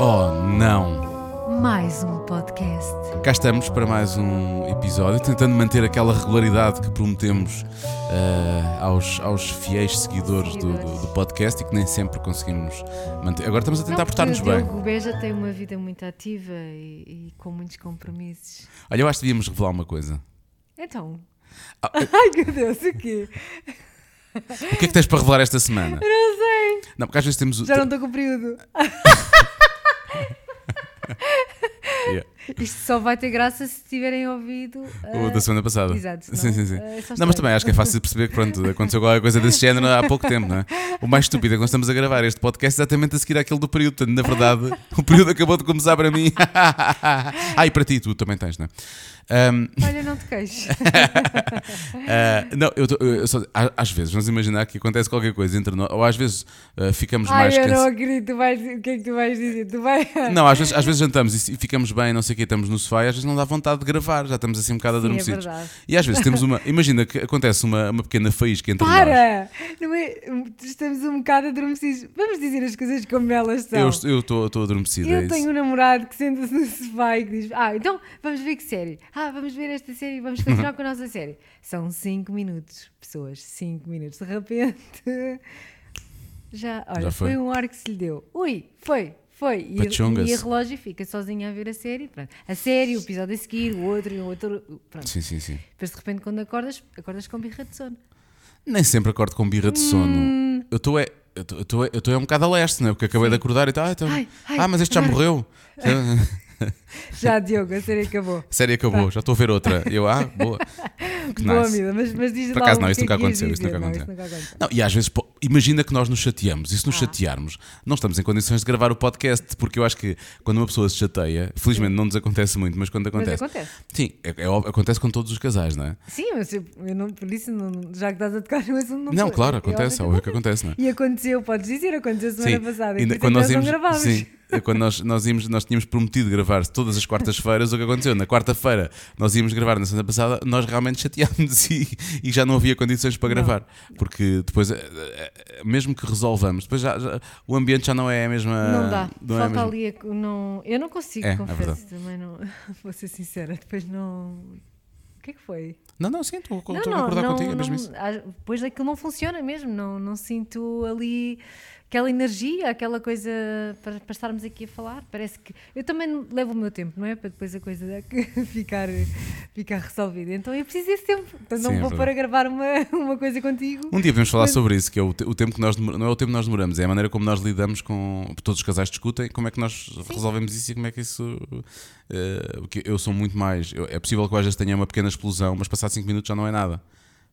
Oh, não! Mais um podcast. Cá estamos para mais um episódio, tentando manter aquela regularidade que prometemos uh, aos, aos fiéis seguidores, do, do, do, podcast e que nem sempre conseguimos manter. Agora estamos a tentar portar-nos bem. O Beja tem uma vida muito ativa e, e, com muitos compromissos. Olha, eu acho que devíamos revelar uma coisa. Então. Ah, Ai meu Deus, o quê? O que é que tens para revelar esta semana? Eu não sei. Não, porque às vezes temos. Já não estou com o período. Yeah. Isto só vai ter graça se tiverem ouvido uh, o da semana passada. Exato. Sim, sim, sim. Uh, não, mas também acho que é fácil de perceber que pronto, aconteceu qualquer coisa desse género há pouco tempo, não é? O mais estúpido é que nós estamos a gravar este podcast exatamente a seguir aquele do período. Portanto, na verdade, o período acabou de começar para mim. ah, e para ti, tu também tens, não é? Um... Olha, não te queixes. uh, não, eu, tô, eu só, às vezes, vamos imaginar que acontece qualquer coisa entre nós, ou às vezes uh, ficamos Ai, mais. Ai, eu não acredito, vais, o que é que tu vais dizer? Tu vai... Não, às vezes, às vezes jantamos e, ficamos bem, não sei o que, estamos no sofá e às vezes não dá vontade de gravar, já estamos assim um bocado adormecidos. Sim, é e às vezes temos uma. Imagina que acontece uma, uma pequena faísca entre Para! nós. É, estamos um bocado adormecidos. Vamos dizer as coisas como elas são. Eu estou adormecido. Eu é tenho um namorado que senta-se no sofá e que diz: Ah, então vamos ver que série? Ah, vamos ver esta série, vamos continuar com a nossa série. São 5 minutos, pessoas, 5 minutos. De repente. Já, olha, já foi. foi um ar que se lhe deu. Ui, foi, foi. E, e a relógio fica sozinha a ver a série. Pronto. A série, o episódio a seguir, o outro e o outro. Pronto. Sim, sim, sim. Depois de repente, quando acordas, acordas com birra de sono. Nem sempre acordo com birra de sono. Hum. Eu estou é. Eu estou é, um bocado a leste, não é? Porque acabei sim. de acordar e tal. Ah, então, ai, ai, ah mas este já morreu. Já, Diogo, a série acabou. A série acabou, tá. já estou a ver outra. Eu, ah, boa. Que boa, nice. amiga, mas, mas diz Por acaso, não, isso nunca aconteceu. Isso nunca aconteceu. Não, e às vezes, pô, imagina que nós nos chateamos, e se nos ah. chatearmos, não estamos em condições de gravar o podcast, porque eu acho que quando uma pessoa se chateia, felizmente não nos acontece muito, mas quando acontece. Mas acontece. Sim, é, é, acontece com todos os casais, não é? Sim, mas eu, eu não, por isso, não, já que estás a tocar no assunto, não Não, claro, acontece, é óbvio que acontece, não é? E aconteceu, podes dizer, aconteceu semana sim. passada. E quando nós, íamos, não Sim, quando nós, nós, íamos, nós tínhamos prometido gravar todas as quartas-feiras, o que aconteceu? Na quarta-feira nós íamos gravar na semana passada, nós realmente chateámos e, e já não havia condições para gravar. Não. Porque depois, eh, eh, mesmo que resolvamos, depois já, já, o ambiente já não é a mesma. Não dá. Não é Falta é ali. A, não, eu não consigo, é, é confesso. É também não. Vou ser sincera, depois não. O que é que foi? Não, não, sim, estou a concordar não, contigo, é mesmo isso. Depois aquilo não funciona mesmo, não, não sinto ali aquela energia, aquela coisa para, para, estarmos aqui a falar. Parece que eu também levo o meu tempo, não é? Para depois a coisa ficar, ficar resolvida. Então eu preciso desse tempo. Então não Sim, é vou é para gravar uma, uma coisa contigo. Um dia podemos falar Mas... sobre isso, que é o, o tempo que nós não é o tempo que nós demoramos, é a maneira como nós lidamos com. Todos os casais discutem, como é que nós Sim. resolvemos isso e como é que isso. Uh, porque eu sou muito mais. Eu, é possível que às vezes tenha uma pequena explosão, mas passar 5 minutos já não é nada.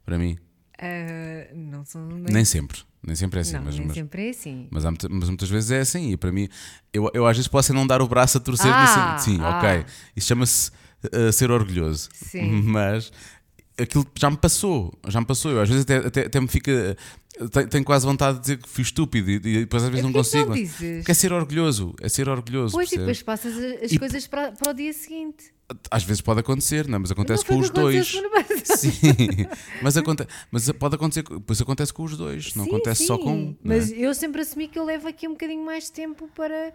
Para mim. Uh, não nem... nem sempre. Nem sempre é assim. Não, mas, nem mas, sempre é assim. Mas, mas, muitas vezes é assim. E para mim, eu, eu às vezes posso não dar o braço a torcer. Ah, sim, ah. ok. Isso chama-se uh, ser orgulhoso. Sim. Mas aquilo já me passou. Já me passou. Eu às vezes até, até, até me fica. Tenho, tenho, quase vontade de dizer que fui estúpido e, e depois às vezes não consigo. Não Porque é ser orgulhoso. É ser orgulhoso. Pois, e depois passas as e, coisas para, para o dia seguinte. Às vezes pode acontecer, não, é? mas acontece não com os dois. Sim, mas, aconte, mas pode acontecer, pois acontece com os dois, não sim, acontece sim. só com um. É? Mas é? eu sempre assumi que eu levo aqui um bocadinho mais tempo para.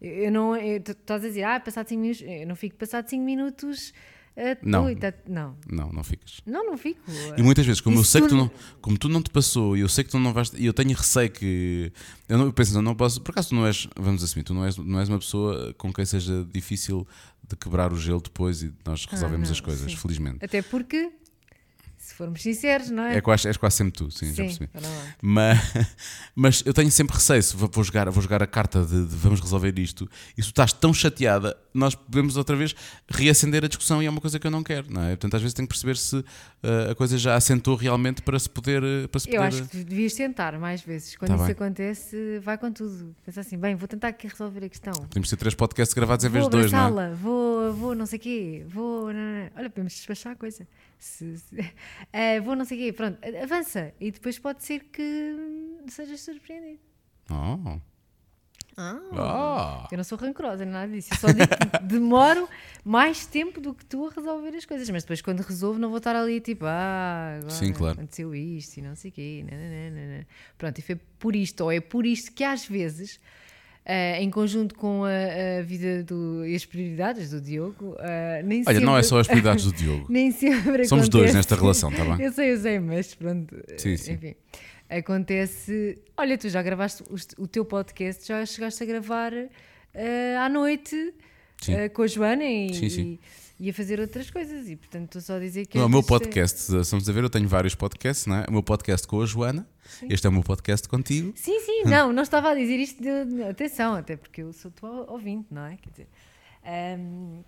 Eu não. Estás a dizer, ah, passado 5 minutos. Eu não fico passado 5 minutos Uh, não. Tá, não. Não, não ficas. Não, não fico. E muitas vezes, como eu sei tu... que tu não, como tu não te passou e eu sei que tu não vais, e eu tenho receio que eu, não, eu penso, não posso, por acaso tu não és, vamos assumir, tu não és, não és uma pessoa com quem seja difícil de quebrar o gelo depois e nós resolvemos ah, as coisas, sim. felizmente. Até porque se formos sinceros, não é? É quase, és quase sempre tu, sim, sim já percebi. Mas, mas eu tenho sempre receio, se vou jogar, vou jogar a carta de, de, vamos resolver isto, e se tu estás tão chateada, nós podemos outra vez reacender a discussão e é uma coisa que eu não quero, não é? Portanto, às vezes tenho que perceber se uh, a coisa já assentou realmente para se poder. Eh, para se eu poder... acho que devias tentar mais vezes. Quando tá isso bem. acontece, vai com tudo. Pensa assim, bem, vou tentar aqui resolver a questão. Podemos ter três podcasts gravados em vez de dois, não é? Vou, vou, não sei o quê, vou. Não, não. Olha, podemos despachar a coisa. Se, se, uh, vou não sei o quê, pronto, avança. E depois pode ser que sejas surpreendido. Oh. Ah, Eu não sou rancorosa, nada disso. Eu só digo que demoro mais tempo do que tu a resolver as coisas. Mas depois, quando resolvo, não vou estar ali tipo, ah, agora Sim, claro. aconteceu isto e não sei o quê. Nananana. Pronto, e foi por isto, ou é por isto que às vezes Uh, em conjunto com a, a, vida do, e as prioridades do Diogo. Uh, nem Olha, sempre... não é só as prioridades do Diogo. nem sempre Somos dois nesta relação, está bem? eu sei, eu sei, mas pronto. Sim, sim. Enfim, acontece. Olha, tu já gravaste o, o teu podcast, já chegaste a gravar uh, à noite com a Joana e, sim, sim. e e a fazer outras coisas. E portanto estou só a dizer que. Não, o meu podcast, estamos a ver, eu tenho vários podcasts, não é? O meu podcast com a Joana, sim. este é o meu podcast contigo. Sim, sim, não, não estava a dizer isto de, atenção, até porque eu sou tua ouvinte, não é? Quer dizer. Um,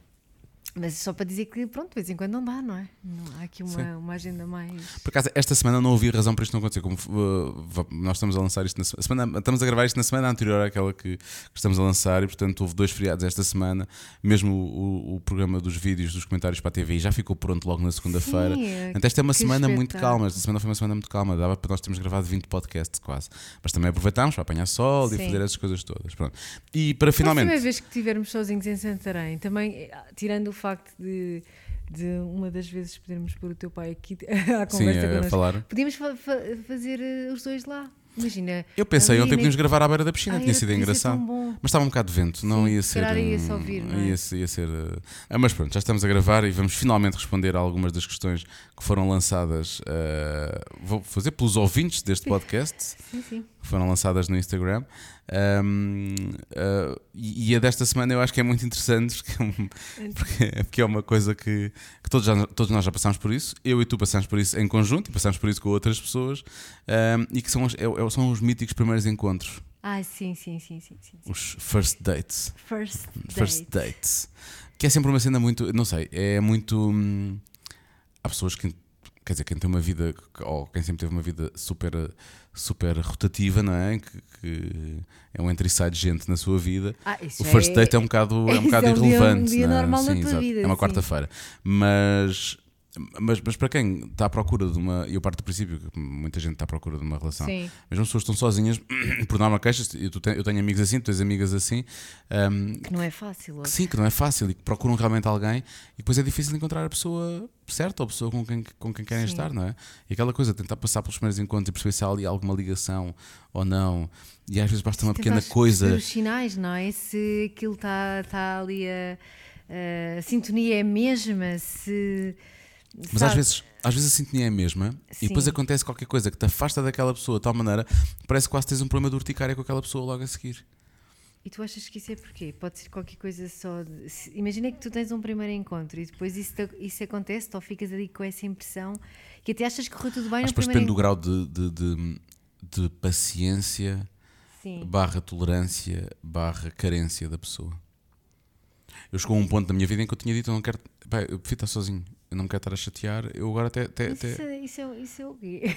mas só para dizer que, pronto, de vez em quando não dá, não é? Não, há aqui uma, uma agenda mais. Por acaso, esta semana não ouvi razão para isto não acontecer. Como uh, nós estamos a lançar isto na semana. Estamos a gravar isto na semana anterior àquela que, que estamos a lançar e, portanto, houve dois feriados esta semana. Mesmo o, o, o, programa dos vídeos, dos comentários para a TV já ficou pronto logo na segunda-feira. Então, esta é uma semana muito calma. Esta semana foi uma semana muito calma. Dava para nós termos gravado 20 podcasts quase. Mas também aproveitámos para apanhar sol Sim. e fazer essas coisas todas. Pronto. E para finalmente. A próxima vez que estivermos sozinhos em Santarém, também, tirando o facto de de uma das vezes podermos pôr o teu pai aqui à conversa Sim, connosco. falar. Podíamos fa fa fazer eh, os dois lá. Imagina. Eu pensei ontem podíamos gravar à beira da piscina, tinha sido engraçado. Mas estava um bocado de vento, não Sim, ia ser. ia ouvir, não é? ia, ia ser. Uh... mas pronto, já estamos a gravar e vamos finalmente responder a algumas das questões que foram lançadas. Uh... Vou fazer pelos ouvintes deste podcast. Sim, sim. Que foram lançadas no Instagram. Um, uh, e a desta semana eu acho que é muito interessante porque, porque é uma coisa que, que todos, já, todos nós já passamos por isso, eu e tu passamos por isso em conjunto e passamos por isso com outras pessoas, um, e que são os, é, é, são os míticos primeiros encontros. Ah, sim, sim, sim, sim, sim. Os first dates. First, first dates. Que é sempre uma cena muito, não sei, é muito. Hum, há pessoas que quer dizer, quem tem uma vida, ou quem sempre teve uma vida super, super rotativa, não é? Que, que é um entre e sai de gente na sua vida. Ah, o first é, date é um bocado, é um bocado é um irrelevante. Dia, um dia não é? normal sim, na tua vida, é uma quarta-feira. Mas mas, mas para quem está à procura de uma. Eu parto do princípio que muita gente está à procura de uma relação. Sim. Mas as pessoas estão sozinhas, por norma, queixas. Eu, eu tenho amigos assim, tu tens amigas assim. Um, que não é fácil. Que, sim, que não é fácil e que procuram realmente alguém e depois é difícil encontrar a pessoa certa ou a pessoa com quem, com quem querem sim. estar, não é? E aquela coisa, tentar passar pelos primeiros encontros e perceber se há ali alguma ligação ou não. E às vezes basta uma pequena coisa. os sinais, não é? Se aquilo está tá ali a, a, a sintonia é a mesma, se mas às vezes, às vezes a sintonia é a mesma Sim. e depois acontece qualquer coisa que te afasta daquela pessoa de tal maneira parece que quase tens um problema de urticária com aquela pessoa logo a seguir. E tu achas que isso é porquê? Pode ser qualquer coisa só. De... Imagina que tu tens um primeiro encontro e depois isso, isso acontece, ou ficas ali com essa impressão que até achas que correu tudo bem. Mas depois depende do grau de, de, de, de paciência, Sim. barra tolerância, barra carência da pessoa. Eu chegou a um ponto da minha vida em que eu tinha dito: eu não quero. Pá, eu prefiro estar sozinho eu não me quero estar a chatear, eu agora até. até, até... Isso, é, isso, é, isso é o quê?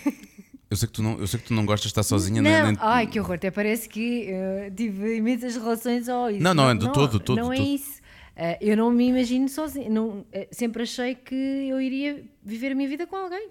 Eu sei, que tu não, eu sei que tu não gostas de estar sozinha. Não, nem, nem... ai que horror, até parece que uh, tive imensas relações. Oh, isso. Não, não, é de todo, todo. Não é isso. Uh, eu não me imagino sozinha. Não, uh, sempre achei que eu iria viver a minha vida com alguém,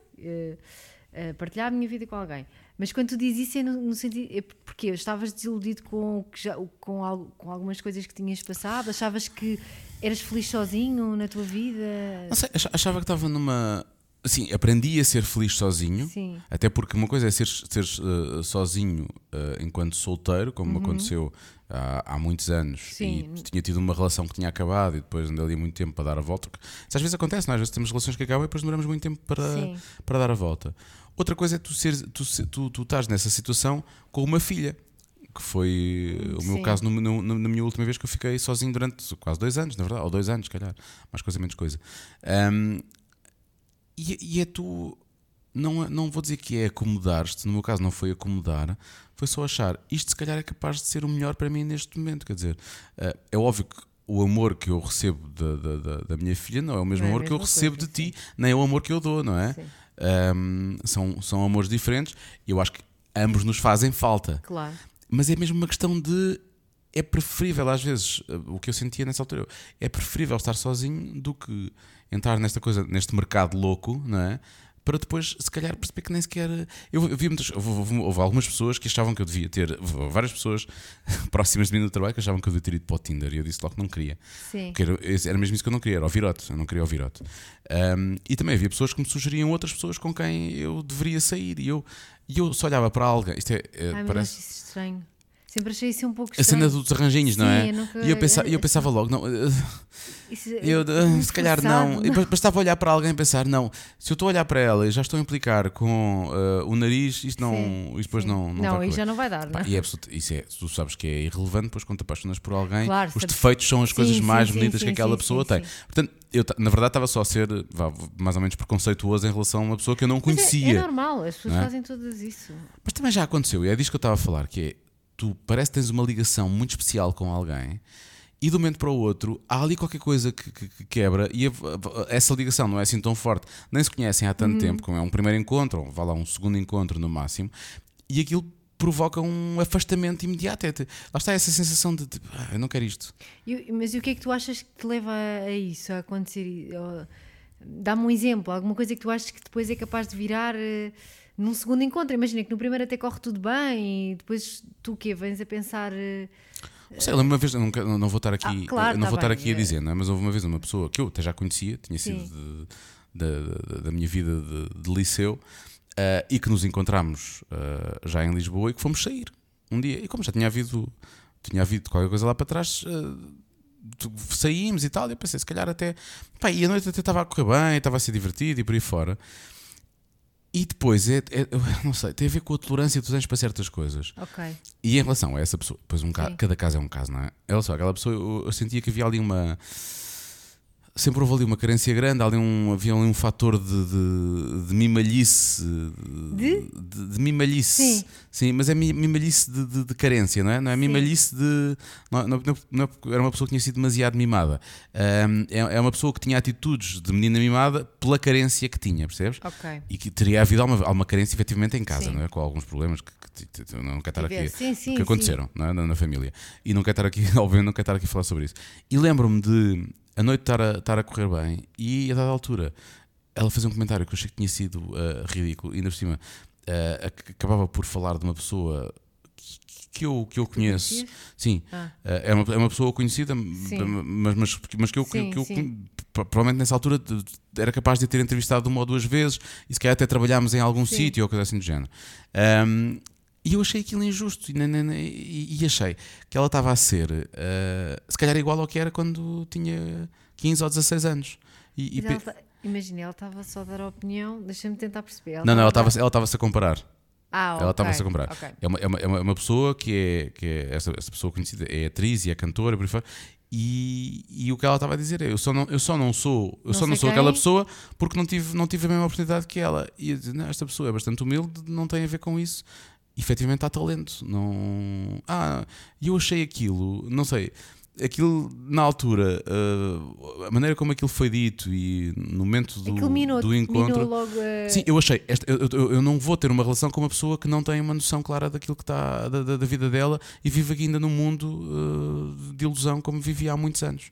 partilhar a minha vida com alguém. Mas quando tu dizes isso é no, no sentido. É porque estavas desiludido com, já, com, algo, com algumas coisas que tinhas passado? Achavas que Eras feliz sozinho na tua vida? Não sei, achava que estava numa. Assim, aprendi a ser feliz sozinho. Sim. Até porque uma coisa é ser, ser uh, sozinho uh, enquanto solteiro, como uhum. aconteceu há, há, muitos anos. Sim. E tinha tido uma relação que tinha acabado e depois andei ali muito tempo para dar a volta. Isso às vezes acontece, não? É? às vezes temos relações que acabam e depois demoramos muito tempo para, para dar a volta. Outra coisa é tu, ser, tu, tu, tu estás nessa situação com uma filha que foi o meu Sim. caso no, no, na minha última vez que eu fiquei sozinho durante quase dois anos, na verdade, ou dois anos, calhar, mais coisa, menos coisa. Um, e, e, é tu, não, não vou dizer que é acomodar-te, no meu caso não foi acomodar, foi só achar isto se calhar é capaz de ser o melhor para mim neste momento. Quer dizer, uh, é óbvio que o amor que eu recebo da, da, da, da minha filha não é o mesmo é amor que eu recebo coisa, de ti, nem é o amor que eu dou, não é? Um, são, são amores diferentes e eu acho que ambos nos fazem falta. Claro. Mas é mesmo uma questão de. É preferível, às vezes, eh, o que eu sentia nessa altura, é preferível estar sozinho do que entrar nesta coisa, neste mercado louco, não é? Para depois, se calhar, perceber que nem sequer. Eu, eu vi muitas. Houve algumas pessoas que achavam que eu devia ter. Várias pessoas próximas de mim no trabalho que achavam que eu devia ter ido para o Tinder e eu disse logo que não queria. Sim. Porque era, era mesmo isso que eu não queria, era o virote. Eu não queria o virote. Um, e também havia pessoas que me sugeriam outras pessoas com quem eu deveria sair. E eu, e eu só olhava para alguém. Isto é, é Ai, parece. Mas isso estranho Sempre achei isso um pouco A cena dos arranjinhos, não é? Nunca... E eu pensava, eu pensava logo, não, isso, é eu, uh, se calhar não. não. Bastava olhar para alguém e pensar, não, se eu estou a olhar para ela e já estou a implicar com uh, o nariz, isto não. Sim, isto depois sim. não. Não, não vai já não vai dar, não é? E é isso é, tu sabes que é irrelevante, depois quando te apaixonas por alguém, claro, os defeitos são as coisas sim, mais bonitas que aquela pessoa tem. Portanto, eu na verdade estava só a ser vá, mais ou menos preconceituoso em relação a uma pessoa que eu não conhecia. É, é, normal, as pessoas é? fazem todas isso. Mas também já aconteceu, e é disso que eu estava a falar, que é tu parece que tens uma ligação muito especial com alguém e de um momento para o outro há ali qualquer coisa que, que, que quebra e a, essa ligação não é assim tão forte, nem se conhecem há tanto uhum. tempo, como é um primeiro encontro, ou vá lá um segundo encontro no máximo, e aquilo provoca um afastamento imediato. É, lá está essa sensação de, de ah, eu não quero isto. E, mas e o que é que tu achas que te leva a isso, a acontecer? Dá-me um exemplo, alguma coisa que tu achas que depois é capaz de virar. Uh, num segundo encontro. Imagina que no primeiro até corre tudo bem e depois tu o quê? Vens a pensar. Uh, Sei, lembro uma vez, não, não vou estar aqui, ah, claro, não tá vou estar aqui a dizer, não é? mas houve uma vez uma pessoa que eu até já conhecia, tinha Sim. sido de, de, da minha vida de, de liceu, uh, e que nos encontramos uh, já em Lisboa e que fomos sair um dia. E como já tinha havido, tinha havido qualquer coisa lá para trás, uh, saímos e tal, e eu pensei, se calhar até. Pá, e a noite até estava a correr bem, estava a ser divertido e por aí fora. E depois, é, é, não sei, tem a ver com a tolerância tu tens para certas coisas. Ok. E em relação a essa pessoa, pois um cada caso é um caso, não é? Ela só, aquela pessoa, eu, eu sentia que havia ali uma sempre houve ali uma carência grande, ali um, havia ali um fator de, de, de mimalhice. De? De, de mimalhice. Sim. Sim, mas é mimalhice de, de, carência, não é? Não é mimalhice de. Não, não, não, é era uma pessoa que tinha sido demasiado mimada. Um, é, é uma pessoa que tinha atitudes de menina mimada pela carência que tinha, percebes? Ok. E que teria havido alguma, alguma carência efetivamente em casa, sim. não é? Com alguns problemas que, que, que não quero estar aqui. Sim, sim, que aconteceram é? na, na, família. E não quero estar aqui, obviamente, não quero estar aqui a falar sobre isso. E lembro-me de a noite estar a, estar a correr bem e a dada altura ela fez um comentário que eu achei que tinha sido uh, ridículo, e ainda por cima uh, acabava por falar de uma pessoa que, que eu, que eu conheço. Sim, ah. uh, é, uma, é uma pessoa conhecida, mas, mas, mas que eu, sim, que eu, provavelmente nessa altura era capaz de ter entrevistado uma ou duas vezes e se calhar até trabalhámos em algum sítio ou coisa assim do género. Um, e eu achei aquilo injusto e, achei que ela estava a ser, uh, se calhar, igual ao que era quando tinha 15 ou 16 anos. E, e ela tá, Imagina, ela estava só a dar a opinião, deixa-me tentar perceber. Ela não, não, ela estava ela estava-se a comparar. Ah, ela estava-se a comparar. Okay. É, uma, é, uma, é uma pessoa que é, que é essa, essa pessoa conhecida, é atriz e é cantora, por e, e, o que ela estava a dizer é: eu só não, eu só não sou, eu não só não sou aquela pessoa porque não tive, não tive a mesma oportunidade que ela. E eu disse, esta pessoa é bastante humilde, não tem a ver com isso efetivamente há talento. Não... Ah, e eu achei aquilo, não sei, aquilo na altura, uh, a maneira como aquilo foi dito e no momento do, do encontro. Logo a... Sim, eu achei, esta, eu, eu, eu, não vou ter uma relação com uma pessoa que não tem uma noção clara daquilo que está da, da, da vida dela e vive ainda num mundo uh, de ilusão como vivia há muitos anos.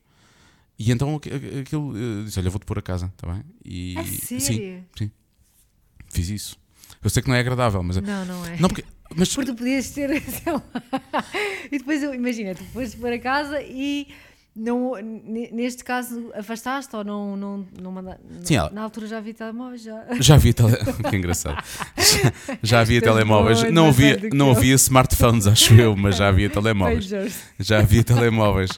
E então aquilo, eu disse: Olha, vou-te pôr a casa, está bem? E, sério? Sim, sim, fiz isso. Eu sei que não é agradável, mas. Não, não é. Não, porque, mas... porque tu podias ter. e depois, imagina, tu foste para casa e. Não, neste caso, afastaste ou não, não, não mandaste? Sim, ela... Na altura já havia telemóveis? Já, já havia tele... Que engraçado. Já, já havia telemóveis. Não havia, não havia smartphones, acho eu, mas já havia telemóveis. Já havia telemóveis.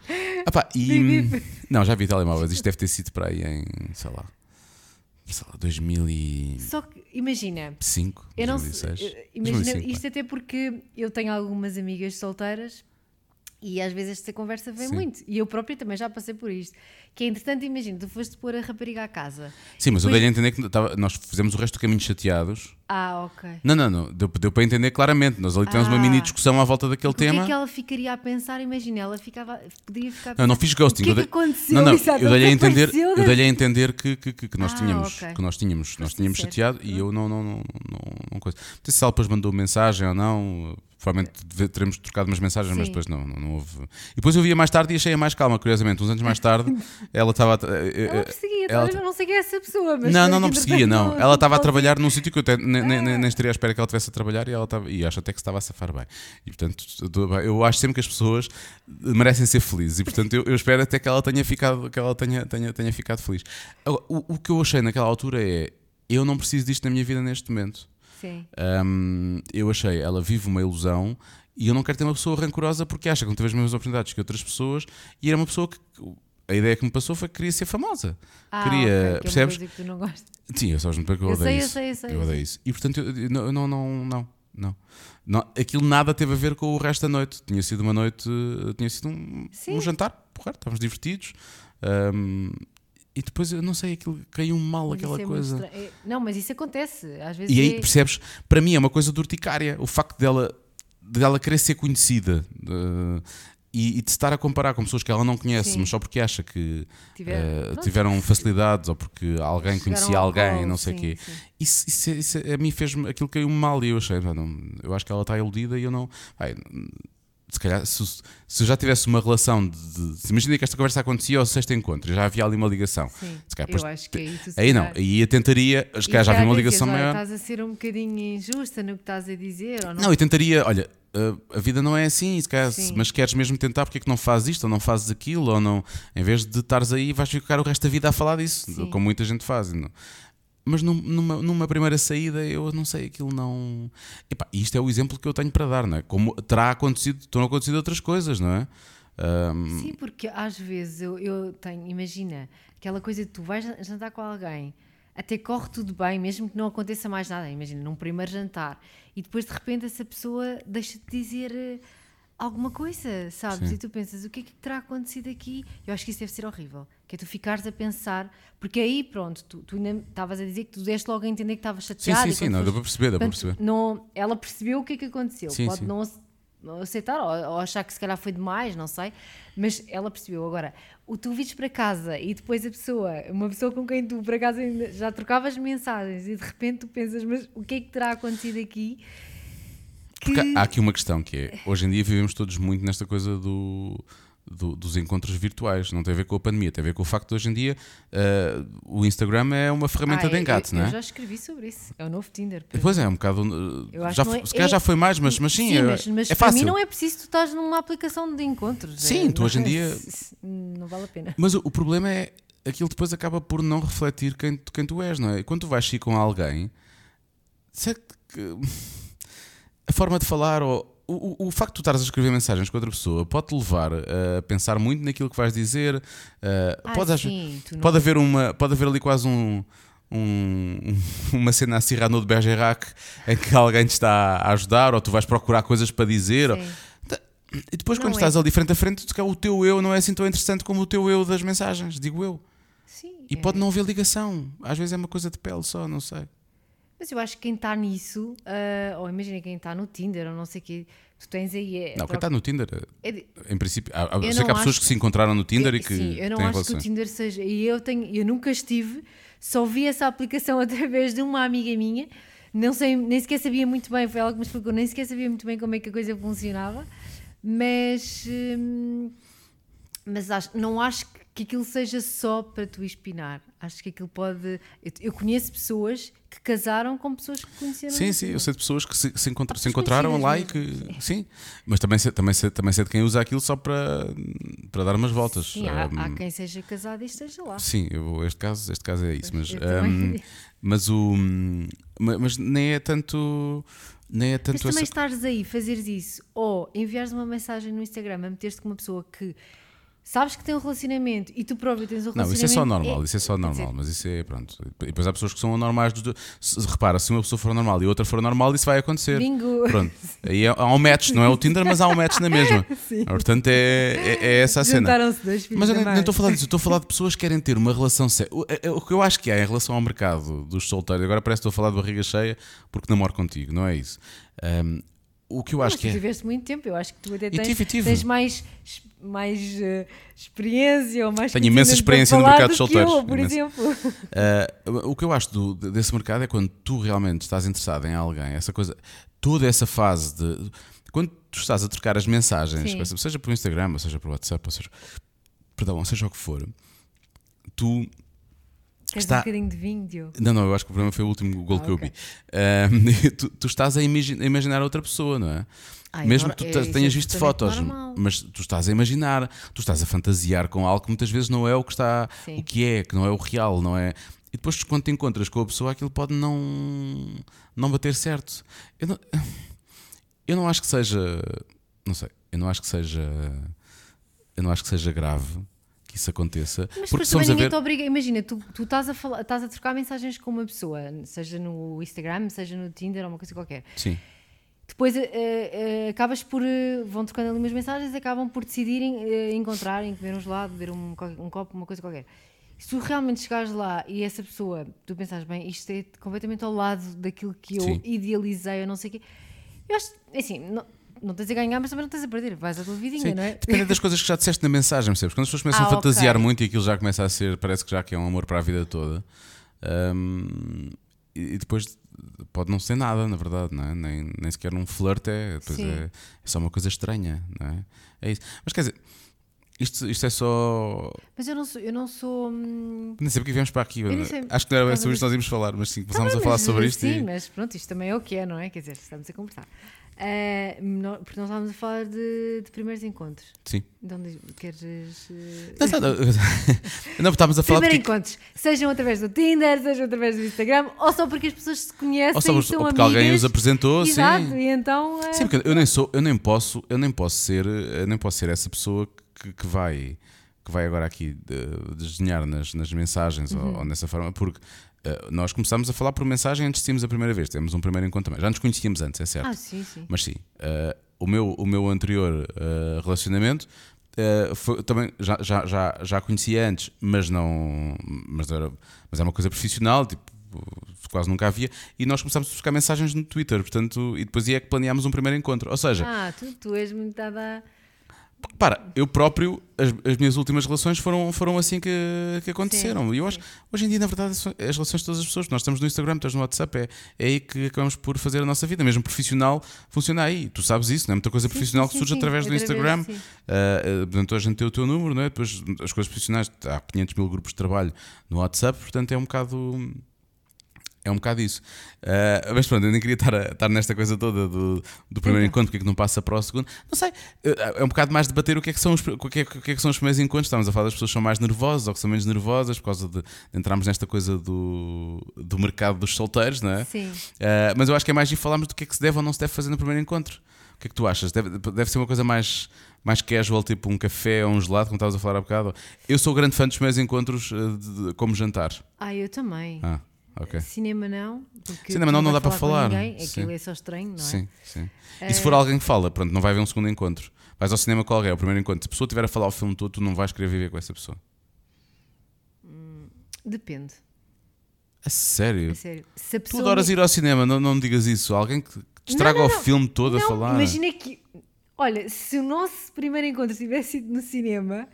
Ah, e... Não, já havia telemóveis. Isto deve ter sido para aí em, sei lá, sei lá, 2000 e... Só que, imagina... 5, eu 2006. Não, imagina, 2005, isto até porque eu tenho algumas amigas solteiras e às vezes esta conversa vem Sim. muito. E eu própria também já passei por isto. Que é entretanto, imagina, tu foste pôr a rapariga à casa. Sim, mas depois... eu dei a entender que tava, nós fizemos o resto do caminho chateados. Ah, ok. Não, não, não. Deu, deu para entender claramente. Nós ali tivemos ah. uma mini discussão à volta daquele tema. O que é que ela ficaria a pensar? Imagina, ela ficava, podia ficar. Não, não fiz ghosting. O que, é que aconteceu? Não, não, eu dei a entender, eu dei a entender que, que, que, que nós ah, tínhamos, okay. que nós tínhamos, nós tínhamos chateado e eu não, não, não, não, não coisa. Não sei se ela depois mandou mensagem ou não. Provavelmente teremos trocado umas mensagens, Sim. mas depois não, não, não, houve. E depois eu via mais tarde e achei a mais calma, curiosamente. Uns anos mais tarde, ela estava. ela perseguia, ela... eu não sei quem é essa pessoa, mas. Não, não, não perseguia, não. Ela estava a trabalhar num sítio que eu até nem, nem, nem estaria à espera que ela estivesse a trabalhar e, ela estava, e acho até que se estava a safar bem. E portanto, eu acho sempre que as pessoas merecem ser felizes e portanto eu, eu espero até que ela tenha ficado, que ela tenha, tenha, tenha ficado feliz. O, o que eu achei naquela altura é: eu não preciso disto na minha vida neste momento. Sim. Um, eu achei, ela vive uma ilusão e eu não quero ter uma pessoa rancorosa porque acha que não teve as mesmas oportunidades que outras pessoas e era uma pessoa que. A ideia que me passou foi que queria ser famosa. Ah, queria, ok, que percebes? É que tu não gostas. Sim, eu só muito bem que eu Eu odeio sei, eu isso. sei, eu sei, Eu eu odeio isso. E portanto, eu, eu não, não, não, não, não. Não, Aquilo nada teve a ver com o resto da noite. Tinha sido uma noite, tinha sido um, um jantar, porreiro, estávamos divertidos. Um, e depois, eu não sei, aquilo caiu mal, Mas aquela é coisa. É- Não, mas isso acontece. Às vezes E aí, é- percebes? Para mim é uma coisa de urticária. O facto dela, dela querer ser conhecida eh, e, e de estar a comparar com pessoas que ela não conhece, Sim. mas só porque acha que tiver- pronto, tiveram facilidades ou porque alguém chegaram conhecia alguém, colo, não sei o quê. sim. Isso, isso, isso a mim fez-me aquilo caiu-me mal e eu achei, "Pá, não, eu acho que ela está iludida e eu não. Ai, se calhar, se, se eu já tivesse uma relação de. de imagina que esta conversa acontecia ao sexto encontro, já havia ali uma ligação. Sim, calhar eu acho que tu se Aí não, aí eu tentaria, se calhar já havia uma até ligação dizes, olha, maior. Estás a ser um bocadinho injusta no que estás a dizer, ou não? Não, eu tentaria, olha, a, a vida não é assim, se calhar, Sim. mas queres mesmo tentar, porque é que não fazes isto ou não fazes aquilo, ou não, em vez de estares aí, vais ficar o resto da vida a falar disso, Sim. como muita gente faz. não- Mas num- numa, numa primeira saída, eu não sei, aquilo não. Epá, isto é o exemplo que eu tenho para dar, não é? Como terá acontecido, terão acontecido outras coisas, não é? Ahm, Sim, porque às vezes eu, eu tenho, imagina, aquela coisa de tu vais jantar com alguém, até corre tudo bem, mesmo que não aconteça mais nada, imagina, num primeiro jantar, e depois de repente essa pessoa deixa de dizer eh, alguma coisa, sabes? Sim. E tu pensas, o que é que terá acontecido aqui? Eu acho que isso deve ser horrível, que é tu ficares a pensar, porque aí pronto, tu, tu ainda estavas a dizer que tu deste logo a entender que estavas sim, chateado. sim, sim, quando não, foste- para perceber, deu para perceber. não, ela percebeu o que é que aconteceu. Sim, Pode sim. não ace- não aceitar ou, ou achar que se calhar foi demais, não sei. Mas ela percebeu. Agora, o tu vires para casa e depois a pessoa, uma pessoa com quem tu por acaso ainda já trocavas mensagens e de repente tu pensas, mas o que é que terá acontecido aqui? Que... Porque há aqui uma questão que é: hoje em dia vivemos todos muito nesta coisa do, do- dos encontros virtuais. Não tem a ver com a pandemia, tem a ver com o facto de hoje em dia ah, o Instagram é uma ferramenta Ah, de engate, eu, não é? Eu já escrevi sobre isso. É o novo Tinder. para Pois é, é um bocado. uh, Eu já, é- se calhar é- já foi mais, mas, mas sim, é, mas, mas é para fácil. mim não é preciso tu estás numa aplicação de encontros. Sim, é, tu hoje em dia- Não vale a pena. Mas o, o problema é aquilo depois acaba por não refletir quem, tu- quem tu és, não é? E quando tu vais sair com alguém, certo que a forma de falar ou. O, o, facto de tu estares a escrever mensagens com outra pessoa pode-te levar a pensar muito naquilo que vais dizer. Ah, pode, sim, não- pode haver uma, pode haver ali quase um, um- uma cena a Cyrano de Bergerac em que alguém te está a ajudar ou tu vais procurar coisas para dizer. ou- Sim. E depois, Não quando é. estás ali frente a frente, o teu eu não é assim tão interessante como o teu eu das mensagens, digo eu. Sim, E é. pode não haver ligação. Às vezes é uma coisa de pele só, não sei. Mas eu acho que quem está nisso, ah, ou imagina quem está no Tinder, ou não sei o quê, tu tens aí. É, Não, quem está no Tinder, é de- em princípio. há- Eu sei que há pessoas acho que se encontraram no Tinder eu- e que Sim, eu não acho que o. Tinder seja. E eu, tenho, eu nunca estive, só vi essa aplicação através de uma amiga minha, não sei, nem sequer sabia muito bem, foi ela que me explicou, nem sequer sabia muito bem como é que a coisa funcionava, mas. hum, mas acho- não acho que aquilo seja só para tu espinar. Acho que aquilo pode. Eu, conheço pessoas que casaram com pessoas que conheceram. Sim, sim, eu sei de pessoas que se, se encontra- Ah, se encontraram lá e que. Sim, mas também sei, também, sei, também sei de quem usa aquilo só para, para dar umas voltas. Sim, há, Um, há quem seja casado e esteja lá. Sim, eu, este, caso, este caso é isso, mas, um, mas o. ma- Mas nem é tanto. Nem é Mas tanto também essa. estares aí, fazeres isso, ou enviares uma mensagem no Instagram a meter-te com uma pessoa que sabes que tem um relacionamento e tu próprio tens um Não, relacionamento. isso é só normal, isso é só normal, mas isso é pronto. E depois há pessoas que são anormais. Se- Repara, se uma pessoa for normal e outra for normal, isso vai acontecer. Bingo! Pronto. Aí há há um match, não é o Tinder, mas há um match na mesma. Sim. Portanto, é, é, é essa a cena. Dois Mas eu nem estou a falar disso, estou a falar de pessoas que querem ter uma relação séria. O, é- é- o que eu acho que há em relação ao mercado dos solteiros, agora parece que estou a falar de barriga cheia porque namoro contigo, não é isso? Ahm, o que eu Mas acho que tu é. tiveste muito tempo, eu acho que tu até tens, tive, tive. tens mais, mais eh, experiência ou mais Tenho imensa experiência no mercado do de que solteiros, Eu, por exemplo. Uh, o que eu acho do- de- desse mercado é quando tu realmente estás interessado em alguém, essa coisa, toda essa fase de. Quando tu estás a trocar as mensagens, Sim. seja por Instagram, ou seja por WhatsApp, ou seja. Perdão, ou seja o que for, tu. Queres Está- um bocadinho de vinho, Diogo? Não, não, eu acho que o problema foi o último gol Ah, que eu vi. Um, tu, tu estás a, imagi- a imaginar outra pessoa, não é? É Mesmo que tu é- te- isso é tenhas visto fotos, normal. mas tu estás a imaginar, tu estás a fantasiar com algo que muitas vezes não é o que está, Sim. o que é, que não é o real, não é? e depois quando te encontras com a pessoa aquilo pode não, não bater certo. Eu não, eu não acho que seja. Não sei, eu não acho que seja. Eu não acho que seja grave que isso aconteça. Mas porque também ninguém ver... te obriga. Imagina, tu, tu estás, a falar, estás a trocar mensagens com uma pessoa, seja no Instagram, seja no Tinder ou uma coisa qualquer. Sim. Depois uh, uh, acabas por. Uh, vão trocando ali umas mensagens e acabam por decidirem encontrarem, comer um gelado, beber um, um copo, uma coisa qualquer. Se tu realmente chegares lá e essa pessoa, tu pensas bem, isto é completamente ao lado daquilo que eu Sim. idealizei, eu não sei o quê. Eu acho, assim, não, não tens a ganhar, mas também não tens a perder. Vais a tua vidinha, Sim. não é? Depende das coisas que já disseste na mensagem, percebes? Quando as pessoas começam ah, a fantasiar okay. muito e aquilo já começa a ser, parece que já que é um amor para a vida toda. Um, e depois pode não ser nada, na verdade, não é? nem, nem sequer um flirt é, depois é, é, só uma coisa estranha, não é? É isso. Mas quer dizer, isto, isto é só. Mas eu não sou. Eu não sou hum... Nem sei porque viemos para aqui. Acho que não era sobre isto que nós íamos falar, mas sim, começámos a falar sobre isto. Sim, e... mas pronto, isto também é o que é, não é? Quer dizer, estamos a conversar. Uh, não, porque nós estávamos a falar de, de, primeiros encontros. Sim. Então, queres. Uh... Não, não, não, estávamos a falar. Primeiros porque... encontros, sejam através do Tinder, sejam através do Instagram, ou só porque as pessoas se conhecem. Ou só ou porque alguém os apresentou, Exato, sim. e então. Uh... Sim, porque eu nem sou, eu nem posso, eu nem posso ser, eu nem posso ser essa pessoa que, que vai que vai agora aqui de, desenhar nas, nas mensagens uhum. ou, ou, nessa forma, porque nós começámos a falar por mensagem antes de irmos a primeira vez, temos um primeiro encontro também. Já nos conhecíamos antes, é certo. Ah, sim, sim. Mas sim, uh, o, meu, o meu anterior uh, relacionamento foi, também já, já, já, já conhecia antes, mas não. Mas era, mas era uma coisa profissional, tipo, quase nunca havia, e nós começámos a buscar mensagens no Twitter, portanto, e depois é que planeámos um primeiro encontro. Ou seja. Ah, tu, tu és muito dada para, eu próprio, as, as, minhas últimas relações foram, foram assim que, que aconteceram. Sim, e eu acho, hoje em dia, na verdade, as relações de todas as pessoas, nós estamos no Instagram, estamos no WhatsApp, é, é aí que acabamos por fazer a nossa vida, mesmo profissional, funciona aí. Tu sabes isso, não é? Muita coisa sim, profissional sim, que surge através do Instagram. Uh, uh, portanto, a gente tem o teu número, não é? Depois as coisas profissionais, há 500 mil grupos de trabalho no WhatsApp, portanto, é um bocado é um bocado isso. Uh, mas pronto, eu nem queria estar, a, estar nesta coisa toda do, do primeiro uhum. encontro, porque é que não passa para o segundo. Não sei, é um bocado mais debater o que é que são os, o que é, o que é que são os primeiros encontros. Estamos a falar das pessoas que são mais nervosas ou que são menos nervosas por causa de, de entrarmos nesta coisa do, do mercado dos solteiros, não é? Sim. Uh, mas eu acho que é mais de falarmos do que é que se deve ou não se deve fazer no primeiro encontro. O que é que tu achas? Deve, deve ser uma coisa mais, mais casual, tipo um café ou um gelado, como estavas a falar há bocado. Eu sou grande fã dos meus encontros uh, de, de, como jantar. Ah, eu também. Ah. Okay. Cinema não. Cinema não, não dá para falar. Ninguém, aquilo sim. é só estranho, não é? Sim, sim. E se for eh, alguém que fala, pronto, não vai haver um segundo encontro. Vais ao cinema com alguém, é o primeiro encontro. Se a pessoa estiver a falar o filme todo, tu não vais querer viver com essa pessoa. Hum, depende. A sério? A sério. Se a pessoa tu adoras me... ir ao cinema, não, não me digas isso. Alguém que te estraga não, não, o filme todo a falar. Imagina que. Olha, se o nosso primeiro encontro tivesse sido no cinema,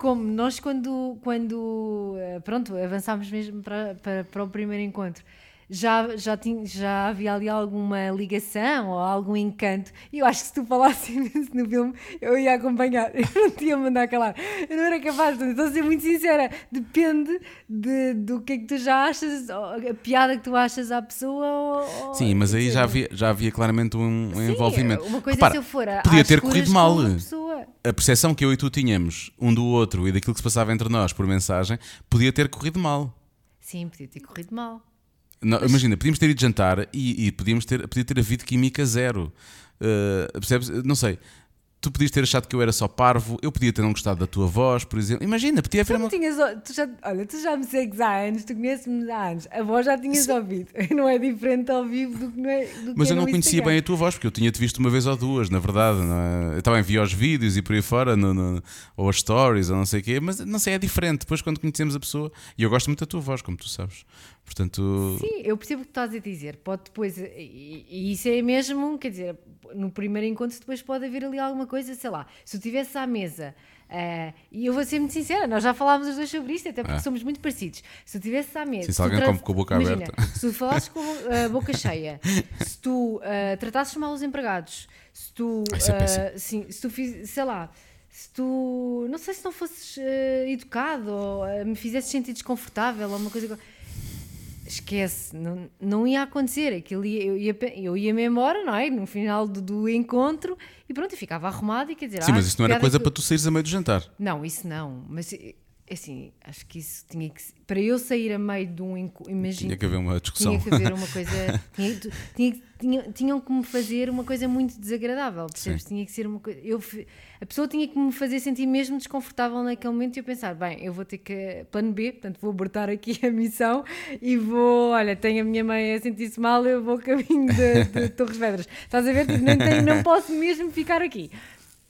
como nós quando, quando eh, pronto, avançámos mesmo para, para, para o primeiro encontro, já, já, tinha, já havia ali alguma ligação ou algum encanto. E eu acho que se tu falasses no filme, eu ia acompanhar. Eu não ia mandar calar. Eu não era capaz. de estou a ser muito sincera. Depende de, do que é que tu já achas, a piada que tu achas à pessoa. Ou, Sim, mas aí já havia, já havia claramente um, Sim, envolvimento. Uma coisa Repara, se eu for a, podia ter corrido mal. A percepção que eu e tu tínhamos um do outro e daquilo que se passava entre nós por mensagem podia ter corrido mal. Sim, podia ter corrido mal. Não, Mas... Imagina, podíamos ter ido jantar e, e podíamos ter, podia ter havido química zero. Uh, percebes? Não sei tu podias ter achado que eu era só parvo, eu podia ter não gostado da tua voz, por exemplo. Imagina, podia haver tu uma. Tinhas, tu já, olha, tu já me segues há anos, tu conheces-me há anos, a voz já tinhas Sim. ouvido. Não é diferente ao vivo do que não é. Do Mas eu é não conhecia Instagram. bem a tua voz, porque eu tinha-te visto uma vez ou duas, na verdade. É? Eu também os vídeos e por aí fora, no, no, ou as stories, ou não sei o quê, mas não sei, é diferente. Depois, quando conhecemos a pessoa, e eu gosto muito da tua voz, como tu sabes. Portanto... Sim, eu percebo o que estás a dizer. Pode depois, e, e isso é mesmo, quer dizer, no primeiro encontro depois pode haver ali alguma coisa, sei lá, se tu estivesse à mesa, uh, e eu vou ser muito sincera, nós já falámos os dois sobre isto, até porque é. somos muito parecidos. Se tu estivesse à mesa. Sim, se alguém come com a boca imagina, aberta. Se tu falasses com a boca cheia, se tu uh, tratasses mal os empregados, se tu. Uh, sim, se tu fiz, sei lá se tu, não sei se não fosses uh, educado ou uh, me fizesses sentir desconfortável ou uma coisa esquece, não, não ia acontecer. Aquilo ia, eu, ia, eu ia-me embora, não é? No final do, do encontro e pronto, e ficava arrumado e quer dizer. Sim, ah, mas isso não era coisa que... para tu saíres a meio do jantar. Não, isso não. Mas assim, acho que isso tinha que. Para eu sair a meio de um. Imagino, tinha que haver uma discussão. Tinha que haver uma coisa. tinha, tinha, tinha, tinham que me fazer uma coisa muito desagradável, percebes? Sim. Tinha que ser uma coisa. Eu, a pessoa tinha que me fazer sentir mesmo desconfortável naquele momento e eu pensar, bem, eu vou ter que. Plano B, portanto vou abortar aqui a missão e vou. Olha, tenho a minha mãe a sentir-se mal, eu vou caminho de, de Torres Vedras. Estás a ver? Nem tenho, não posso mesmo ficar aqui.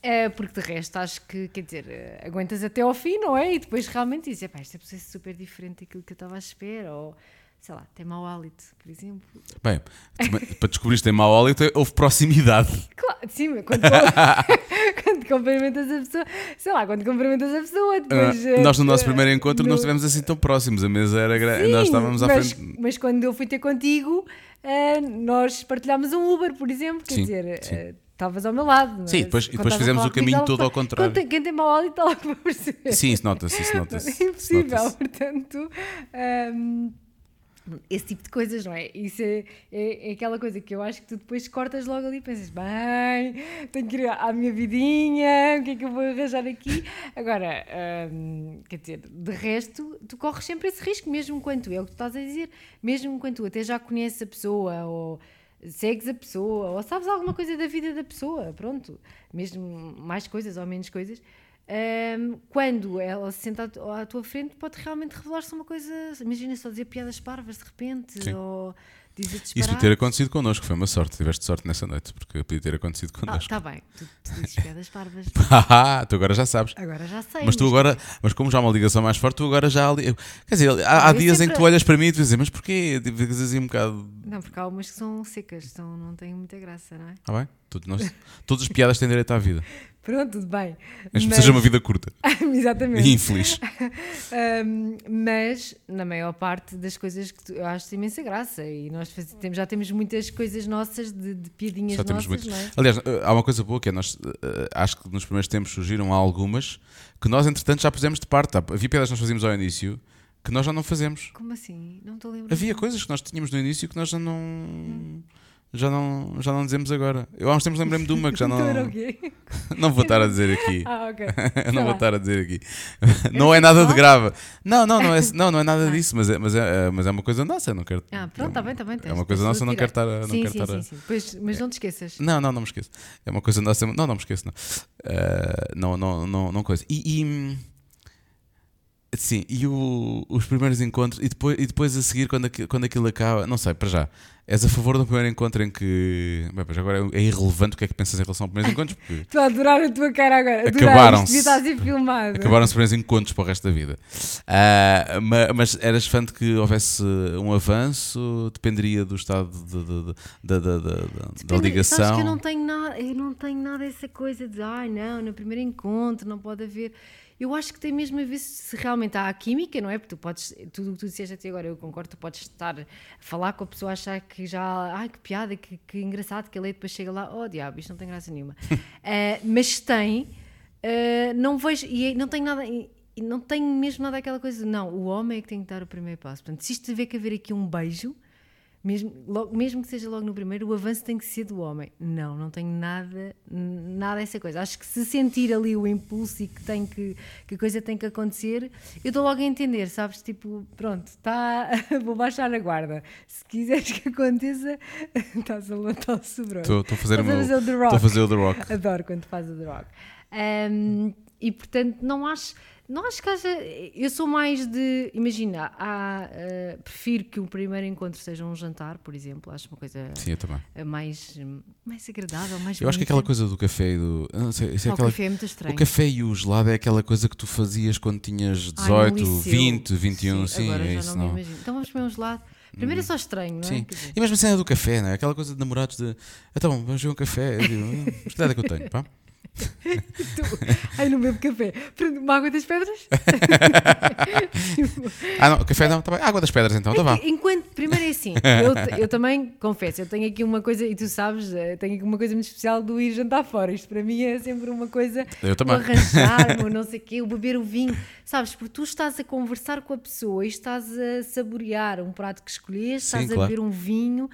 É, porque de resto acho que, quer dizer, eh, aguentas até ao fim, não é? E depois realmente dizes, isto é processo super diferente daquilo que eu estava à espera, ou sei lá, tem mau hálito, por exemplo. Bem, para descobrir que tem mau hálito, houve proximidade. Claro, sim, quando, quando cumprimentas a pessoa, sei lá, quando cumprimentas a pessoa, depois. Uh, nós no nosso primeiro encontro no... não estivemos assim tão próximos, a mesa era grande, nós estávamos à mas, frente. Mas quando eu fui ter contigo, uh, nós partilhámos um Uber, por exemplo, quer sim, dizer. Sim. Estavas ao meu lado. Sim, depois, depois fizemos o caminho todo ao contrário. Quem tem, quem mau hálito está logo para perceber. Sim, isso nota-se, isso nota-se. É impossível, nota portanto. Um, esse tipo de coisas, não é? Isso é, é, é, aquela coisa que eu acho que tu depois cortas logo ali e pensas, bem, tenho que ir à minha vidinha, o que é que eu vou arranjar aqui? Agora, hum, quer dizer, de resto, tu corres sempre esse risco, mesmo quando é o que tu estás a dizer, mesmo quando tu até já conheces a pessoa ou segues a pessoa ou sabes alguma coisa da vida da pessoa, pronto, mesmo mais coisas ou menos coisas. Um, quando ela se senta à, tua frente, pode realmente revelar-se uma coisa. Imagina só dizer piadas parvas de repente, Sim. ou Isso ter acontecido connosco foi uma sorte, tiveste sorte nessa noite, porque podia ter acontecido ah, connosco. Está ah, bem, tu, tu dizes piadas parvas. ah, tu agora já sabes. Agora já sei. Mas tu agora, mas como já há uma ligação mais forte, tu agora já. Quer dizer, há, há dias sempre... em que tu olhas para mim e tu dizes, mas porquê? Ficas assim um bocado. Não, porque há umas que são secas, são, não têm muita graça, não é? Ah, bem? Todos nós, todas as piadas têm direito à vida. Pronto, tudo bem. Mas, mas... seja uma vida curta. Exatamente. E infeliz. um, mas, na maior parte das coisas que tu, eu acho imensa graça. E nós faz, temos, já temos muitas coisas nossas, de, de piadinhas já nossas, muito. É? Aliás, eh, há uma coisa boa que é, nós uh, acho que nos primeiros tempos surgiram algumas que nós, entretanto, já pusemos de parte. Havia piadas que nós fazíamos ao início que nós já não fazemos. Como assim? Não estou a lembrar. Havia coisas que nós tínhamos no início que nós já não. Hum já não, já não dizemos agora. Eu há uns tempos lembrei-me de uma que já não. não vou estar a dizer aqui. Ah, ok. não vou estar a dizer aqui. não é nada de grave. Não, não, não é, não, não é nada ah. disso, mas é, mas, é, mas é uma coisa nossa. Eu não quero. Ah, pronto, está bem, está bem. É uma coisa nossa, não quero estar a. Não sim, quero sim, estar sim, sim. Pois, mas não te esqueças. Não, não, não me esqueço. É uma coisa nossa. Não, não me esqueço, não. Uh, não, não, não, não coisa. E. e Sim, e o, os primeiros encontros, e depois, e depois a seguir, quando, aquilo, quando aquilo acaba, não sei, para já, és a favor do primeiro encontro em que. Bem, mas agora é irrelevante o que é que pensas em relação ao primeiro encontro. Estou a adorar a tua cara agora. Acabaram-se. Devia estar a filmado. Acabaram-se primeiros encontros para o resto da vida. Uh, mas, mas, eras fã de que houvesse um avanço? Dependeria do estado de, de, de, de da ligação? Sabes que eu não tenho nada, eu não tenho nada essa coisa de, ai não, no primeiro encontro não pode haver eu acho que tem mesmo a ver se realmente há a química, não é? Porque tu podes, tudo o que tu disseste até agora, eu concordo, tu podes estar a falar com a pessoa, achar que já, ai que piada, que, que engraçado, que ele depois chega lá, oh diabo, isto não tem graça nenhuma. uh, mas tem, uh, não vejo, e não tenho nada, não tenho mesmo nada aquela coisa, não, o homem é que tem que dar o primeiro passo. Portanto, se isto tiver que haver aqui um beijo, mesmo, logo, mesmo que seja logo no primeiro, o avanço tem que ser do homem. Não, não tenho nada, nada essa coisa. Acho que se sentir ali o impulso e que, tem que, que a coisa tem que acontecer, eu estou logo a entender, sabes? Tipo, pronto, tá, vou baixar a guarda. Se quiseres que aconteça, estás a levantar o sobrou. Estou a fazer, a fazer o The Rock. Adoro quando faz o The Rock. Um, e portanto, não acho não acho que haja. Eu sou mais de. Imagina, há, uh, prefiro que o primeiro encontro seja um jantar, por exemplo. Acho uma coisa. Sim, também. Mais, mais agradável, mais Eu acho que aquela coisa do café e do. Não sei, isso é aquela, o café é muito estranho. O café e o gelado é aquela coisa que tu fazias quando tinhas 18, Ai, 20, 21, sim, sim é isso. Não, não. Então vamos comer um gelado. Primeiro é só estranho, não é? Sim. E mesmo a cena do café, não é? Aquela coisa de namorados de. Então, vamos ver um café. Eu digo, hum, que idade é que eu tenho, pá? Tu, ai, não bebo café. Prendo uma água das pedras? ah, não, café não, tá bem. Água das pedras então, tá bom. Enquanto, primeiro é assim, eu, eu também confesso, eu tenho aqui uma coisa, e tu sabes, eh, tenho aqui uma coisa muito especial do ir jantar fora. Isto para mim é sempre uma coisa. Eu também. O arranjar, o não sei o quê, o beber o vinho. Sabes, porque tu estás a conversar com a pessoa e estás a saborear um prato que escolheste, estás Sim, a claro. beber um vinho,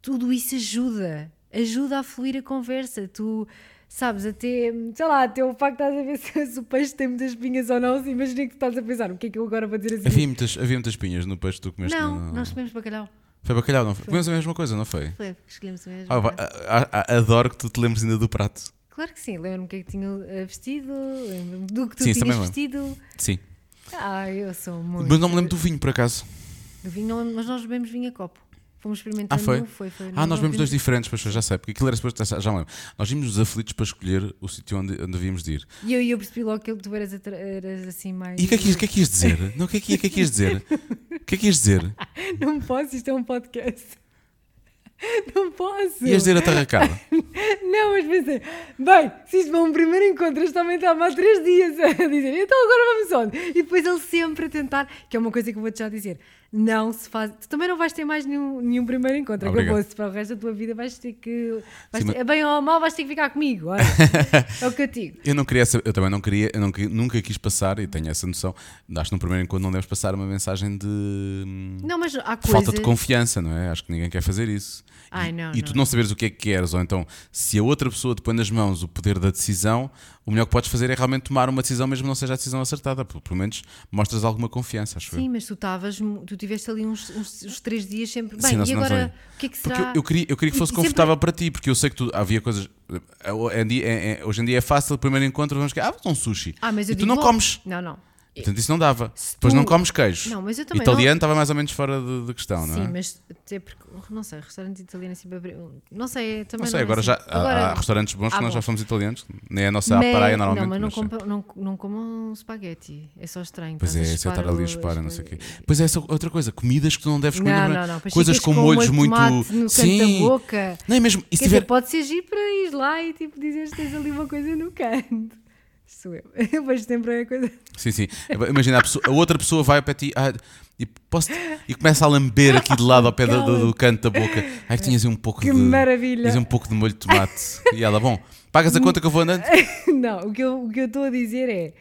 tudo isso ajuda ajuda a fluir a conversa. Tu sabes, até, sei lá, até o facto de estás a ver se, o peixe tem muitas espinhas ou não, imagina que tu estás a pensar, o que é que eu agora vou dizer assim? Havia muitas, havia muitas espinhas no peixe que tu comeste? Não, no... nós comemos bacalhau. Foi bacalhau, não foi? Comemos a mesma coisa, não foi? Foi, escolhemos a mesma. Ah, adoro que tu te lembres ainda do prato. Claro que sim, lembro-me o que é que tinha eh, vestido, lembro-me do que tu sim, tinhas vestido. Sim. Ah, eu sou muito. Mas não me lembro do vinho, por acaso. Do vinho, não, mas nós bebemos vinho a copo. Fomos experimentando. Ah, foi? Um, foi, foi ah, nós vimos dois diferentes, mas já sei, porque aquilo era suposto. Já me lembro. Nós vimos os aflitos para escolher o sítio onde, onde havíamos de ir. E eu, eu percebi logo que tu eras, eras assim mais. E o que, é que, que é que ias dizer? Não, o que é que, que, é que ias dizer? O que é que ias dizer? Não posso, isto é um podcast. Não posso. Ias dizer a tarracada? não, mas pensei, bem, se isto for um primeiro encontro, este também estava há três dias a dizer, então agora vamos onde? E depois ele sempre a tentar, que é uma coisa que eu vou-te já dizer, não se faz. Tu também não vais ter mais nenhum, nenhum primeiro encontro. Acabou-se para o resto da tua vida. Vais ter que. Vais Sim, ter, mas... Bem ou mal, vais ter que ficar comigo. Olha, é o que eu digo. Eu não queria, eu também não queria, eu não, nunca quis passar, e tenho essa noção. Acho que no primeiro encontro não deves passar uma mensagem de. Não, mas há coisas... Falta de confiança, não é? Acho que ninguém quer fazer isso. Ai, não, e, e tu não saberes o que é que queres, ou então se a outra pessoa te põe nas mãos o poder da decisão, o melhor que podes fazer é realmente tomar uma decisão, mesmo que não seja a decisão acertada. Pelo menos mostras alguma confiança, acho Sim, eu. mas tu estavas, tu tiveste ali uns, uns, uns, três dias sempre. Bem, Sim, e agora o que é que será? Porque eu, eu queria, eu queria que fosse confortável para ti, porque eu sei que tu havia coisas. É, é, hoje em dia é fácil, o primeiro encontro, vamos que ah, um sushi. Ah, mas eu e digo, tu não comes. Não, não. Portanto, isso não dava. Depois não comes queijo. Não, mas eu também Italiano não... estava mais ou menos fora de, de questão, Sim, não é? Sim, mas até porque, não sei, restaurante italiano assim, não sei, também não sei, não agora assim. já agora, há, há, restaurantes bons que nós já fomos italianos, nem é a nossa mas, praia normalmente. Não, mas não, mas... Compro, não, não como spaghetti, é só estranho. Pois é, você estar ali a espalhar, não sei o quê. Pois é, essa outra coisa, comidas que tu não deves comer. Não, não, não, coisas com, molhos muito. No Sim, da boca. Nem mesmo. Quer dizer, pode ser giro para ir lá e tipo dizer que tens ali uma coisa no canto sou eu. Eu vejo sempre a coisa. Sim, sim. Imagina, a, pessoa, a outra pessoa vai para ti ah, e, posso, e começa a lamber aqui de lado ao pé do, do, canto da boca. Ai, que tinhas um pouco que de. maravilha! Tinhas um pouco de molho de tomate. E ela, bom, pagas a conta que eu vou andando? Não, o que eu, o que eu estou a dizer é.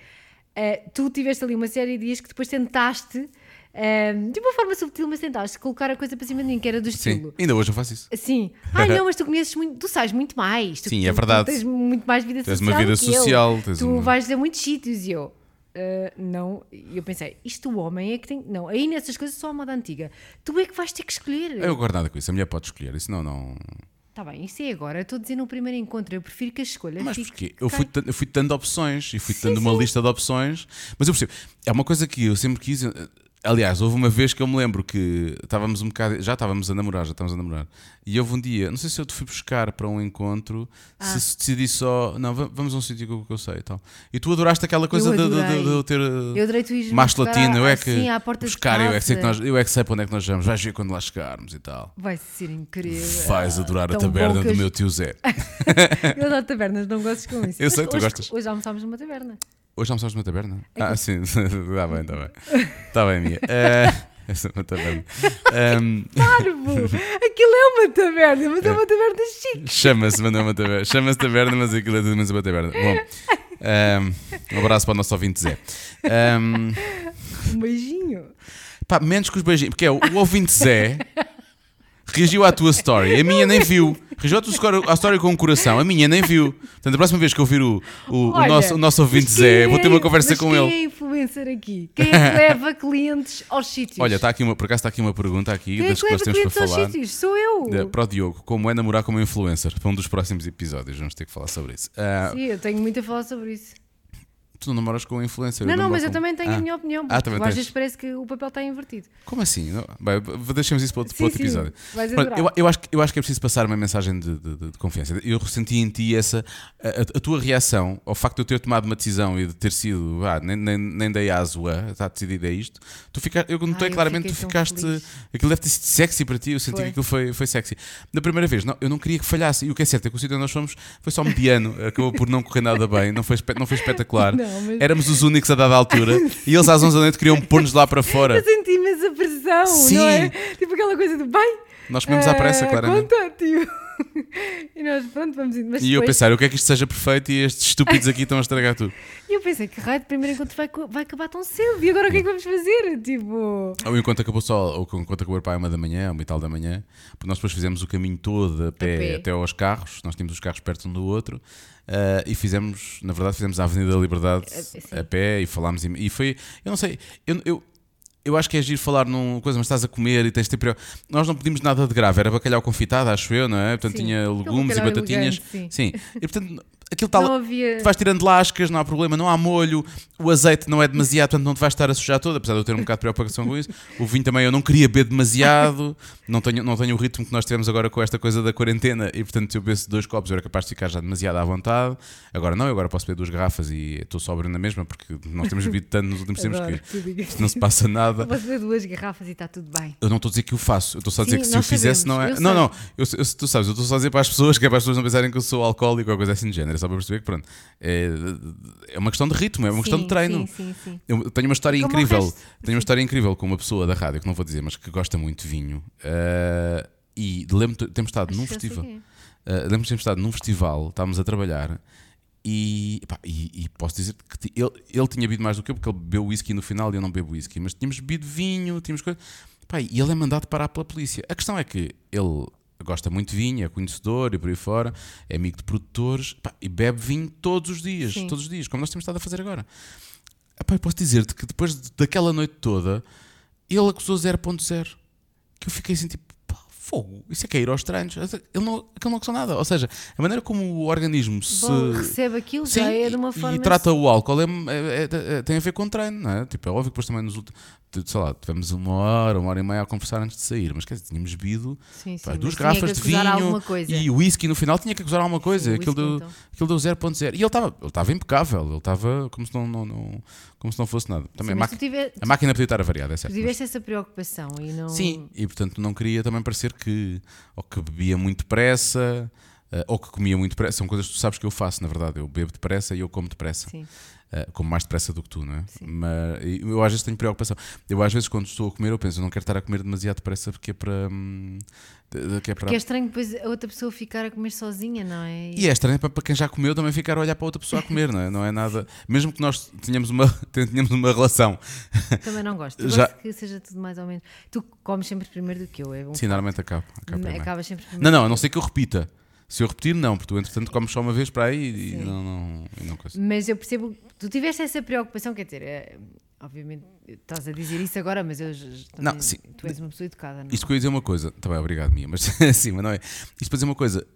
Uh, tu tiveste ali uma série de dias que depois tentaste um, de uma forma subtil, mas tentaste colocar a coisa para cima de mim, que era do estilo. Sim, ainda hoje eu faço isso. Sim. Ai não, mas tu conheces muito, tu sais muito mais. Tu, Sim, é verdade. Tu tens muito mais vida tens social. Tens uma vida social. tu uma... vais a muitos sítios e eu. Uh, não, eu pensei, isto o homem é que tem. Não, aí nessas coisas só a moda antiga. Tu é que vais ter que escolher. Eu guardo nada com isso, a mulher pode escolher, isso não. não... Está bem, isso é agora. Estou a dizer no primeiro encontro. Eu prefiro que a escolha. Mas porquê? Eu fui, eu fui dando opções e fui dando uma lista de opções. Mas eu percebo. É uma coisa que eu sempre quis. Aliás, houve uma vez que eu me lembro que estávamos um bocado. Já estávamos a namorar, já estávamos a namorar. E houve um dia, não sei se eu te fui buscar para um encontro, ah. se decidi só. Não, vamos a um sítio que eu sei e tal. E tu adoraste aquela coisa de, de, de, ter. Eu adorei tu ir mais latino, eu é que. Assim, à porta buscar, de eu é, que sei que nós, eu é que sei para onde é que nós vamos. Vais ver quando lá chegarmos e tal. Vai ser incrível. Vais adorar a taberna do meu tio Zé. eu adoro tabernas, não gostas com isso. Eu sei, tu gostas. Hoje almoçámos numa taberna. Hoje almoçámos numa taberna? É ah, sim, está bem, está bem. Está bem, minha. Uh, essa é uma taberna. Um... Parvo! Aquilo é uma taberna, mas é uma taberna chique. Chama-se, mas não é uma taberna. Chama-se taberna, mas aquilo é tudo menos uma taberna. Bom, um, um abraço para o nosso ouvinte Zé. Um, um beijinho. Pá, menos que os beijinhos, porque é o, o ouvinte Zé reagiu à tua story, a minha nem viu. Reagiu à tua story com o um coração, a minha nem viu. Portanto, a próxima vez que eu vir o, o, Olha, o nosso, o nosso ouvinte Zé, é, vou ter uma conversa com quem ele. Quem é influencer aqui? Quem é que leva clientes aos sítios? Olha, está aqui uma, por acaso está aqui uma pergunta aqui quem é das é que, que nós temos para falar. Sítios? Sou eu. Para o Diogo, como é namorar como influencer? Para um dos próximos episódios, vamos ter que falar sobre isso. Uh, Sim, eu tenho muito a falar sobre isso tu não namoras com influencer. Não, não, mas com... eu também tenho ah. a minha opinião. Ah, também às vezes parece que o papel está invertido. Como assim? Não, bem, deixemos isso para outro, sim, para outro episódio. Pronto, eu, eu, acho, eu acho que é preciso passar uma mensagem de, de, de confiança. Eu ressenti em ti essa. A, a, tua reação ao facto de eu ter tomado uma decisão e de ter sido. Ah, nem, nem, nem dei asua, está decidido é isto. Tu fica, eu notei ah, claramente que tu ficaste. Feliz. Aquilo deve ter sido sexy para ti. Eu senti foi. que aquilo foi, foi sexy. Da primeira vez, não, eu não queria que falhasse. E o que é certo é que o sítio onde nós fomos foi só mediano. Acabou por não correr nada bem. Não foi, não foi espetacular. Não, mas... Éramos os únicos a dada altura e eles às 11 da noite queriam pôr-nos lá para fora. Eu senti essa pressão, Sim. não é? Tipo aquela coisa do bem. Nós comemos à pressa, uh, claramente. Conta, e nós, pronto, vamos indo. Mas e depois... eu pensar, o que é que isto seja perfeito e estes estúpidos aqui estão a estragar tudo. E eu pensei, que raio de primeiro encontro vai, vai acabar tão cedo? E agora o que é que vamos fazer? Tipo. O encontro acabou só, ou enquanto acabou para uma da manhã, uma e tal da manhã, porque nós depois fizemos o caminho todo a pé, a pé. até aos carros, nós tínhamos os carros perto um do outro. Uh, e fizemos, na verdade, fizemos a Avenida da Liberdade a, a pé e falámos. E, foi, eu não sei, eu, eu eu acho que é giro falar num coisa, mas estás a comer e tens de ter. Nós não pedimos nada de grave, era bacalhau confitado, acho eu, não é? Portanto, sim. tinha legumes e batatinhas. Elegante, sim. sim. E portanto, aquilo está lá. Havia... Tu vais tirando lascas, não há problema, não há molho, o azeite não é demasiado, portanto não te vais estar a sujar todo, apesar de eu ter um bocado de preocupação com isso. O vinho também eu não queria beber demasiado, não tenho, não tenho o ritmo que nós tivemos agora com esta coisa da quarentena e portanto se eu bebesse dois copos eu era capaz de ficar já demasiado à vontade. Agora não, eu agora posso beber duas garrafas e estou sóbrio na mesma porque nós temos bebido tanto nos últimos tempos que não se passa nada. Posso beber duas garrafas e está tudo bem. Eu não estou a dizer que o faço, eu estou só a dizer Sim, que se eu fizesse não é. Não, não, eu, eu, tu sabes, eu estou só a dizer para as pessoas que é para as pessoas não pensarem que eu sou alcoólico ou coisa assim de género, só para perceber que pronto. É, é uma questão de ritmo, é uma sim, questão de treino. Sim, sim, eu tenho uma história Como incrível. Tenho uma história incrível com uma pessoa da rádio, que não vou dizer, mas que gosta muito de vinho. Uh, e lembro temos estado Acho num festival. Uh, lembro temos estado num festival, estávamos a trabalhar. E, pá, e, e, posso dizer que ele, ele tinha bebido mais do que eu, porque ele bebeu whisky no final e eu não bebo whisky, mas tínhamos bebido vinho, tínhamos coisas. Pá, e ele é mandado parar pela polícia. A questão é que ele gosta muito de vinho, é conhecedor e por aí fora, é amigo de produtores pá, e bebe vinho todos os dias, Sim. todos os dias, como nós temos estado a fazer agora. Epá, eu posso dizer-te que depois daquela noite toda, ele acusou 0.0. Que eu fiquei assim tipo, fogo, isso é que é ir aos treinos. Ele não, aquilo não acusou nada. Ou seja, a maneira como o organismo se. Bom, recebe aquilo sim, já é de uma forma. E trata o álcool é, é, é, é, tem a ver com treino, não é? Tipo, é óbvio que depois também nos últimos sei lá, tivemos uma hora, uma hora e meia a conversar antes de sair, mas quer dizer, tínhamos bebido sim, sim, pá, duas garrafas de vinho e o whisky no final tinha que acusar alguma coisa. Sim, aquilo, whisky, deu, então. aquilo deu 0.0. E ele estava ele impecável, ele estava como se não, não, não, como se não fosse nada. Também a, tiver, a, máquina podia estar avariada, é certo. Tiveste mas... essa preocupação e não. Sim, e portanto não queria também parecer que ou que bebia muito depressa. Uh, ou que comia muito depressa, são coisas que tu sabes que eu faço, na verdade. Eu bebo depressa e eu como depressa. Sim. Uh, como mais depressa do que tu, não é? Sim. Mas eu às vezes tenho preocupação. Eu às vezes quando estou a comer, eu penso, eu não quero estar a comer demasiado depressa porque é para. Hum, que é para... É estranho depois a outra pessoa ficar a comer sozinha, não é? E é estranho para, para quem já comeu também ficar a olhar para outra pessoa a comer, não é? Não é nada. Mesmo que nós tenhamos uma, tenhamos uma relação. Também não gosto. já... Gosto que seja tudo mais ou menos. Tu comes sempre primeiro do que eu, é bom. Sim, normalmente acabo. acabo Acabas sempre primeiro. Não, não, a não ser que eu repita. Se eu repetir, não, porque tu, entretanto, comes só uma vez para aí e não, não, não Mas eu percebo, tu tiveste essa preocupação, quer dizer, é, obviamente estás a dizer isso agora, mas eu também, não, sim. tu és uma pessoa educada. Não? Isto que eu ia dizer uma coisa, também obrigado, Mia, mas sim, mas não é. Isto para dizer uma coisa,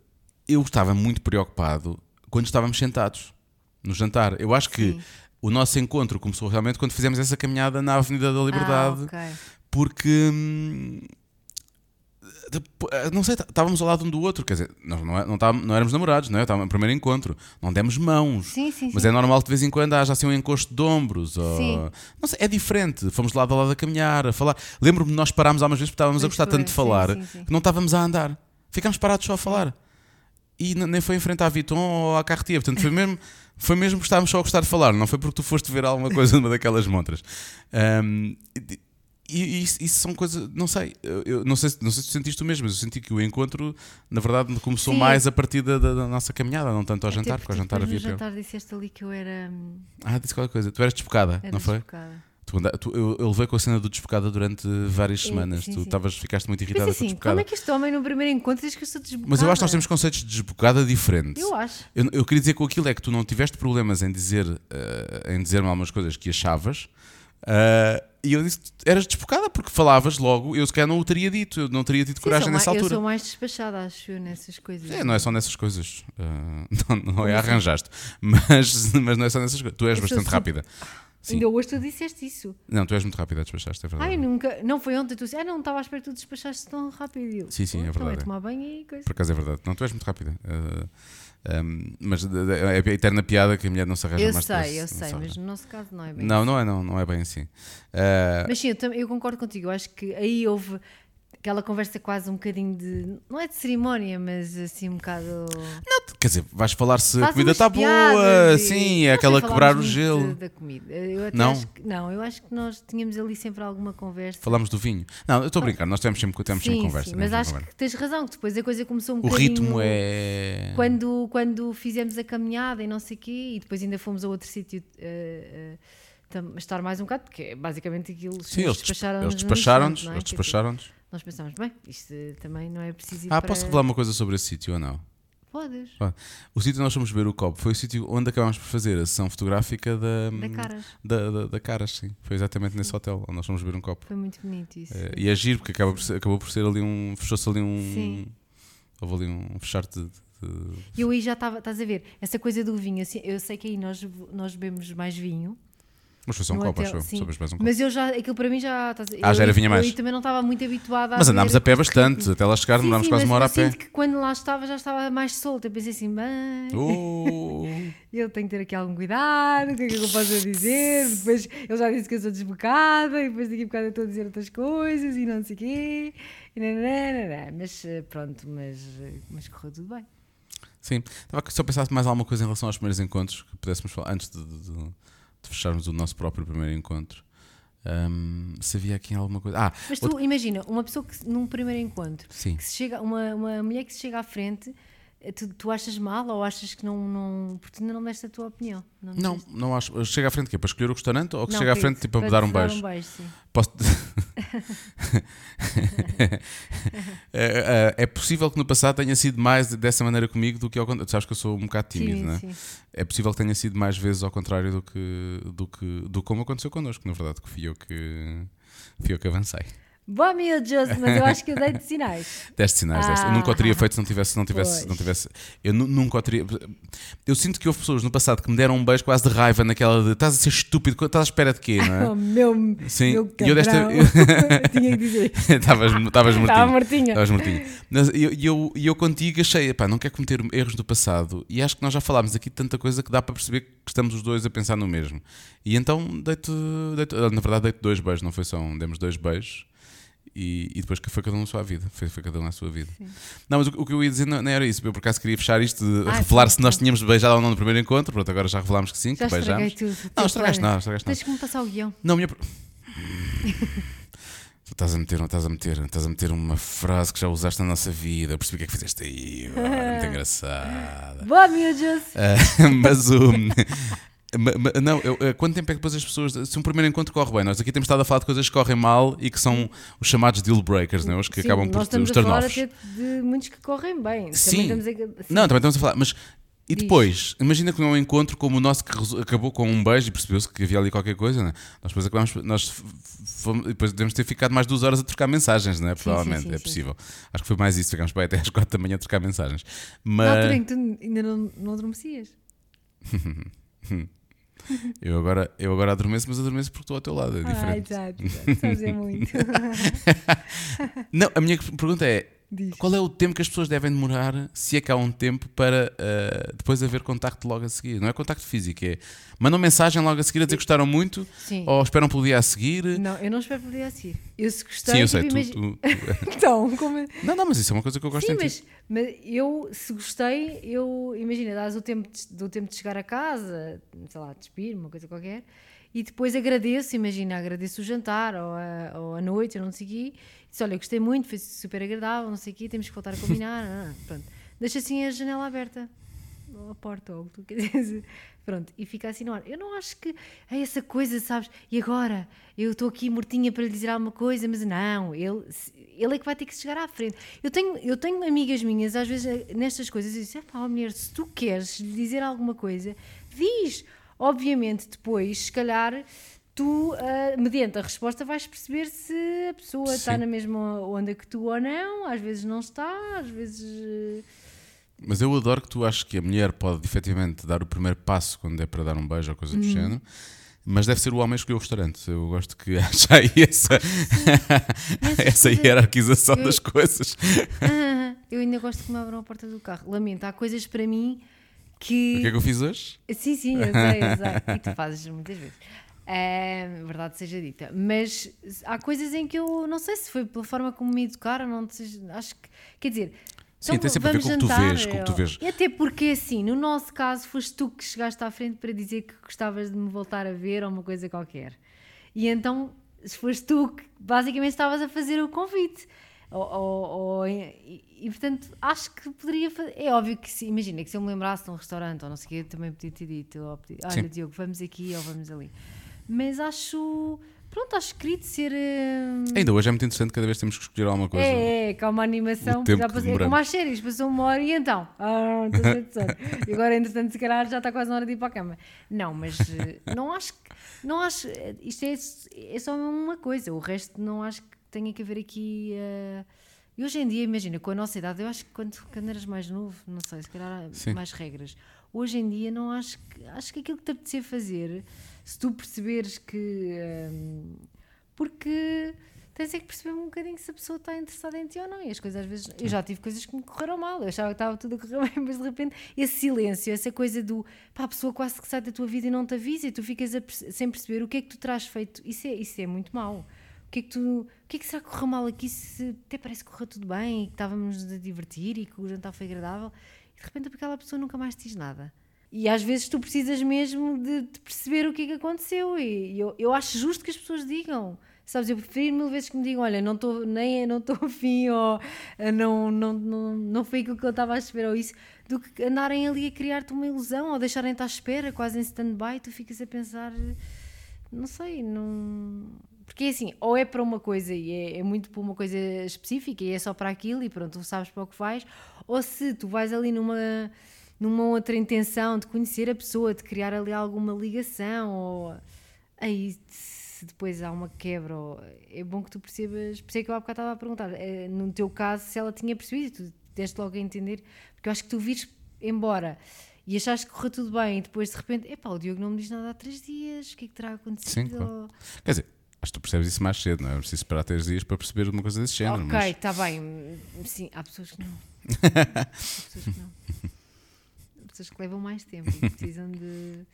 eu estava muito preocupado quando estávamos sentados no jantar. Eu acho que sim. o nosso encontro começou realmente quando fizemos essa caminhada na Avenida da Liberdade, ah, okay. porque. Hum, não sei, estávamos ao lado um do outro, quer dizer, nós não, é, não, tá, não éramos namorados, não é? Estávamos no primeiro encontro, não demos mãos. Sim, sim, mas sim. é normal que de vez em quando haja assim um encosto de ombros. Ou, não sei, é diferente. Fomos de lado a lado a caminhar, a falar. Lembro-me de nós parámos algumas vezes porque estávamos a gostar tanto de falar que não estávamos a andar. Ficámos parados só a falar. E nem foi em frente à Viton ou à Cartier, portanto foi mesmo. Foi mesmo porque estávamos só a gostar de falar, não foi porque tu foste ver alguma coisa numa daquelas montras. Um, e isso, são coisas, não sei, eu, não sei, não sei se tu sentiste o mesmo, mas eu senti que o encontro, na verdade, começou Sim. mais a partir da, da, nossa caminhada, não tanto ao Até jantar, porque ao jantar havia. No jantar disseste ali que eu era. Hum, ah, disse qualquer coisa. Tu eras despocada, era não foi? Despocada. Tu, tu, eu, eu levei com a cena do despocada durante várias semanas. Sim, tu estavas, ficaste muito irritada assim, com despocada. Como é que este homem no primeiro encontro diz que eu sou despocada? Mas eu acho que nós temos conceitos de despocada diferentes. Eu acho. Eu, eu queria dizer com aquilo é que tu não tiveste problemas em dizer uh, em dizer-me algumas coisas que achavas. Uh, e eu disse: eras despocada porque falavas logo. Eu sequer não o teria dito, eu não teria tido Sim, coragem nessa mais, altura. Eu sou mais despachada, acho eu, nessas coisas. É, não é só nessas coisas. Uh, não, não é arranjaste, mas, mas não é só nessas coisas. Tu és eu bastante rápida. Sim. Ainda hoje tu disseste isso. Não, tu és muito rápida a despachar é verdade. Ai, nunca. Não foi ontem, tu disse, ah, não, estava à espera que tu despachaste tão rápido. Eu, sim, sim, é verdade. Então tomar banho e coisa. Por acaso é verdade. Não, tu és muito rápida. Uh, um, mas é a eterna piada que a mulher não se arranja eu mais sei, Eu sei, mas no nosso caso não é bem não, assim. Não, é, não, não é bem assim. Uh... Mas sim, eu, eu, concordo contigo. Eu acho que aí houve aquela conversa quase um bocadinho de. Não é de cerimónia, mas assim um bocado. Não, Quer dizer, vais falar se a comida está boa, sim, é aquela quebrar o gelo. Da comida. Não? Que, não, eu acho que nós tínhamos ali sempre alguma conversa. Falámos do vinho. Não, eu estou a brincar, nós temos sempre, temos sim, sempre conversa. Sim, mas acho conversa. que tens razão, que depois a coisa começou um o bocadinho... O ritmo é... Quando, quando fizemos a caminhada e não sei o quê, e depois ainda fomos a outro sítio... Uh, uh, estar mais um bocado, porque é basicamente aquilo. Sim, eles despacharam-nos. Eles despacharam-nos. É? Eles despacharam-nos. Nós pensamos, bem, isto também não é preciso. ah, para... posso revelar uma coisa sobre esse sítio ou não? Podes. O sítio onde nós fomos ver o copo foi o sítio onde acabámos por fazer a sessão fotográfica da, da Caras. Da, da, da Caras, sim. Foi exatamente sim. nesse hotel onde nós fomos ver um copo. Foi muito bonito isso. É, e é giro porque acabou por ser, acabou por ser ali um. Fechou-se ali um. Sim. Houve ali um fechar-te de, E eu aí já estava, estás a ver, essa coisa do vinho, assim, eu sei que aí nós, nós bebemos mais vinho mas foi só um copo, hotel, acho eu. mais um copo. Mas eu já, aquilo para mim já. Ah, já era vinha mais. Eu também não estava muito habituada a. Mas andámos a pé bastante, até lá chegar demorámos quase uma hora a pé. que quando lá estava já estava mais solto. Eu pensei assim, bem. Oh. eu tenho que ter aqui algum cuidado, o que é que eu posso dizer? Depois ele já disse que eu sou desbocada, e depois daqui a bocado eu estou a dizer outras coisas e não sei o quê. Mas eh, pronto, mas, eh, mas correu tudo bem. Sim, estava se eu pensasse mais alguma coisa em relação aos primeiros encontros que pudéssemos falar antes de, de de fecharmos o nosso próprio primeiro encontro. Um, se havia aqui alguma coisa. Ah, Mas tu imagina, uma pessoa que num primeiro encontro, Sim. que se chega, uma, uma mulher que se chega à frente, eh, tu, tu achas mal ou achas que não, não. Porque ainda não deste a tua opinião? Não, não, não, acho. Chega à frente que é para escolher o restaurante ou que não, chega à frente tipo, para, dar um beijo? Dar um beijo sim. Posso... é, é, é, possível que no passado tenha sido mais dessa maneira comigo do que ao contrário. Sabes que eu sou um bocado tímido, sim, não é? Sim. É possível que tenha sido mais vezes ao contrário do que, do que do como aconteceu connosco, na verdade, que fui eu que, fui eu que avancei. Boa miúdos, mas eu acho que eu dei de sinais. Deste sinais, ah. deste. Eu nunca o teria ah. feito se não tivesse. Não tivesse, não tivesse eu nunca o teria. Eu sinto que houve pessoas no passado que me deram um beijo quase de raiva naquela de estás a ser estúpido, estás à espera de quê, não é? Oh, meu, Sim, meu eu desta. tinha que dizer. Estavas mortinho. Estava. Estavas mortinho. E eu, eu, eu contigo achei, pá, não quero cometer erros do passado. E acho que nós já falámos aqui de tanta coisa que dá para perceber que estamos os dois a pensar no mesmo. E então dei-te. Dei na verdade, dei-te dois beijos, não foi só um, demos dois beijos e, e, depois que foi cada um na sua vida. Foi, foi cada um na sua vida. Sim. Não, mas o, o, que eu ia dizer não, não, era isso. Eu por acaso queria fechar isto, de ah, revelar sim, se nós tínhamos beijado ou não no primeiro encontro. Pronto, agora já revelámos que sim, já que beijámos. Tudo, não, estragaste nada, estragaste nada. Deixa-me passar o guião. Não, minha. Tu estás a, meter, estás, a meter, estás a meter uma frase que já usaste na nossa vida. Eu percebi o que é que fizeste aí. Muito engraçada. Boa, miúdos! Uh, mas o. Não, eu, eh, quanto tempo é que depois as pessoas. Se um primeiro encontro corre bem, nós aqui temos estado a falar de coisas que correm mal e que são os chamados deal breakers, não é? os que Sim, acabam por falar até de muitos que correm bem. Sim. Também a... Não, também estamos a falar, mas. E depois, imagina que é um encontro como o nosso que acabou com um beijo e percebeu-se que havia ali qualquer coisa, né? Nós depois acabamos, nós fomos, depois devemos ter ficado mais duas horas a trocar mensagens, não é? Provavelmente, sim, sim, sim, é possível. Acho que foi mais isso, ficámos para até às quatro da manhã a trocar mensagens. Mas... Na altura em que tu ainda não, não adormecias. Eu agora, eu agora adormeço, mas adormeço porque estou ao teu lado. É ah, diferente. Ah, exato, exato. Muito. Não, a minha pergunta é: Diz. Qual é o tempo que as pessoas devem demorar, se é que há um tempo, para uh, depois haver contacto logo a seguir? Não é contacto físico, é mandam mensagem logo a seguir a dizer que gostaram muito Sim. ou esperam pelo dia a seguir? Não, eu não espero pelo dia a seguir. Eu se gostei. Sim, eu sei, tipo, tu, tu, tu... então, como. Não, não, mas isso é uma coisa que eu gosto Sim, mas, mas, eu, se gostei, eu. Imagina, dás o tempo de, do tempo de chegar a casa, sei lá, despir, uma coisa qualquer e depois agradeço, imagina, agradeço o jantar ou a, ou a noite, eu não sei o quê, disse, olha, gostei muito, foi super agradável, não sei o quê, temos que voltar a combinar, não, pronto. Deixa assim a janela aberta, ou a porta, ou o que queres pronto, e fica assim no ar. Eu não acho que é essa coisa, sabes, e agora, eu estou aqui mortinha para lhe dizer alguma coisa, mas não, ele, ele é que vai ter que chegar à frente. Eu tenho, eu tenho amigas minhas, às vezes, nestas coisas, e dizem, pá, mulher, se tu queres lhe dizer alguma coisa, diz, Obviamente, depois, se calhar, tu, uh, mediante a resposta, vais perceber se a pessoa Sim. está na mesma onda que tu ou não. Às vezes não está, às vezes. Uh... Mas eu adoro que tu achas que a mulher pode efetivamente dar o primeiro passo quando é para dar um beijo ou coisa do uhum. género. Mas deve ser o homem a escolher o restaurante. Eu gosto que haja aí essa, essa hierarquização eu, das coisas. eu ainda gosto que me abram a porta do carro. Lamento, há coisas para mim que. O que é que eu fiz hoje? Sim, sim, eu sei, eu sei. E tu fazes muitas vezes. É, verdade seja dita. Mas há coisas em que eu não sei se foi pela forma como me educaram, não acho que. Quer dizer, Sim, então, tem sempre a ver com o que tu vês, com que tu vês. Até porque, assim, no nosso caso, foste tu que chegaste à frente para dizer que gostavas de me voltar a ver ou uma coisa qualquer. E então, se foste tu que basicamente estavas a fazer o convite. Ou, ou, ou e, e, portanto, acho que poderia fazer. É óbvio que, se, imagina, que se eu me lembrasse de um restaurante ou não sei o quê, também podia ter dito: olha, Sim. Diogo, vamos aqui ou vamos ali. Mas acho Pronto, acho querido ser. Uh... Ainda hoje é muito interessante, cada vez temos que escolher alguma coisa. É, é, que há uma animação. Já passei, é como as séries, passou uma hora e então. Ah, e agora, entretanto, se calhar já está quase na hora de ir para a cama. Não, mas uh, não acho que. Não acho. Isto é, é só uma coisa, o resto não acho que tenha que haver aqui. Uh, e hoje em dia, imagina, com a nossa idade, eu acho que quando, quando eras mais novo, não sei, se calhar Sim. mais regras. Hoje em dia, não acho que. Acho que aquilo que te apetecer fazer se tu perceberes que. Um, porque tens é que perceber um bocadinho se a pessoa está interessada em ti ou não. E as coisas às vezes. Eu já tive coisas que me correram mal, eu achava que estava tudo a correr bem, mas de repente esse silêncio, essa coisa do. pá, a pessoa quase que sai da tua vida e não te avisa e tu ficas a, sem perceber o que é que tu traz feito. Isso é, isso é muito mau. O que é que tu. O que é que será que correu mal aqui se até parece que correu tudo bem e que estávamos a divertir e que o jantar foi agradável e de repente aquela pessoa nunca mais diz nada. E às vezes tu precisas mesmo de, de perceber o que é que aconteceu. E eu, eu acho justo que as pessoas digam. Sabes, eu prefiro mil vezes que me digam: olha, não estou nem não estou afim, ou eh, não, não, não, não foi aquilo que eu estava a esperar, ou isso, do que andarem ali a criar-te uma ilusão, ou deixarem-te à espera, quase em stand-by, tu ficas a pensar, não sei, não. Porque é assim, ou é para uma coisa e é, é, muito para uma coisa específica e é só para aquilo e pronto, tu sabes para o que vais, ou se tu vais ali numa numa outra intenção de conhecer a pessoa, de criar ali alguma ligação, ou aí se depois há uma quebra, ou... é bom que tu percebas, por isso é que eu há bocado estava a perguntar, é, no teu caso, se ela tinha percebido, tu deste logo a entender, porque eu acho que tu vires embora e achaste que correu tudo bem, e depois de repente, epá, o Diogo não me diz nada há três dias, o que é que terá acontecido? Sim, claro. Quer dizer, acho que tu percebes isso mais cedo, não é? preciso esperar três dias para perceber uma coisa desse género. Ok, está mas... bem, sim, há pessoas que não. há pessoas que não pessoas que levam mais tempo e precisam de,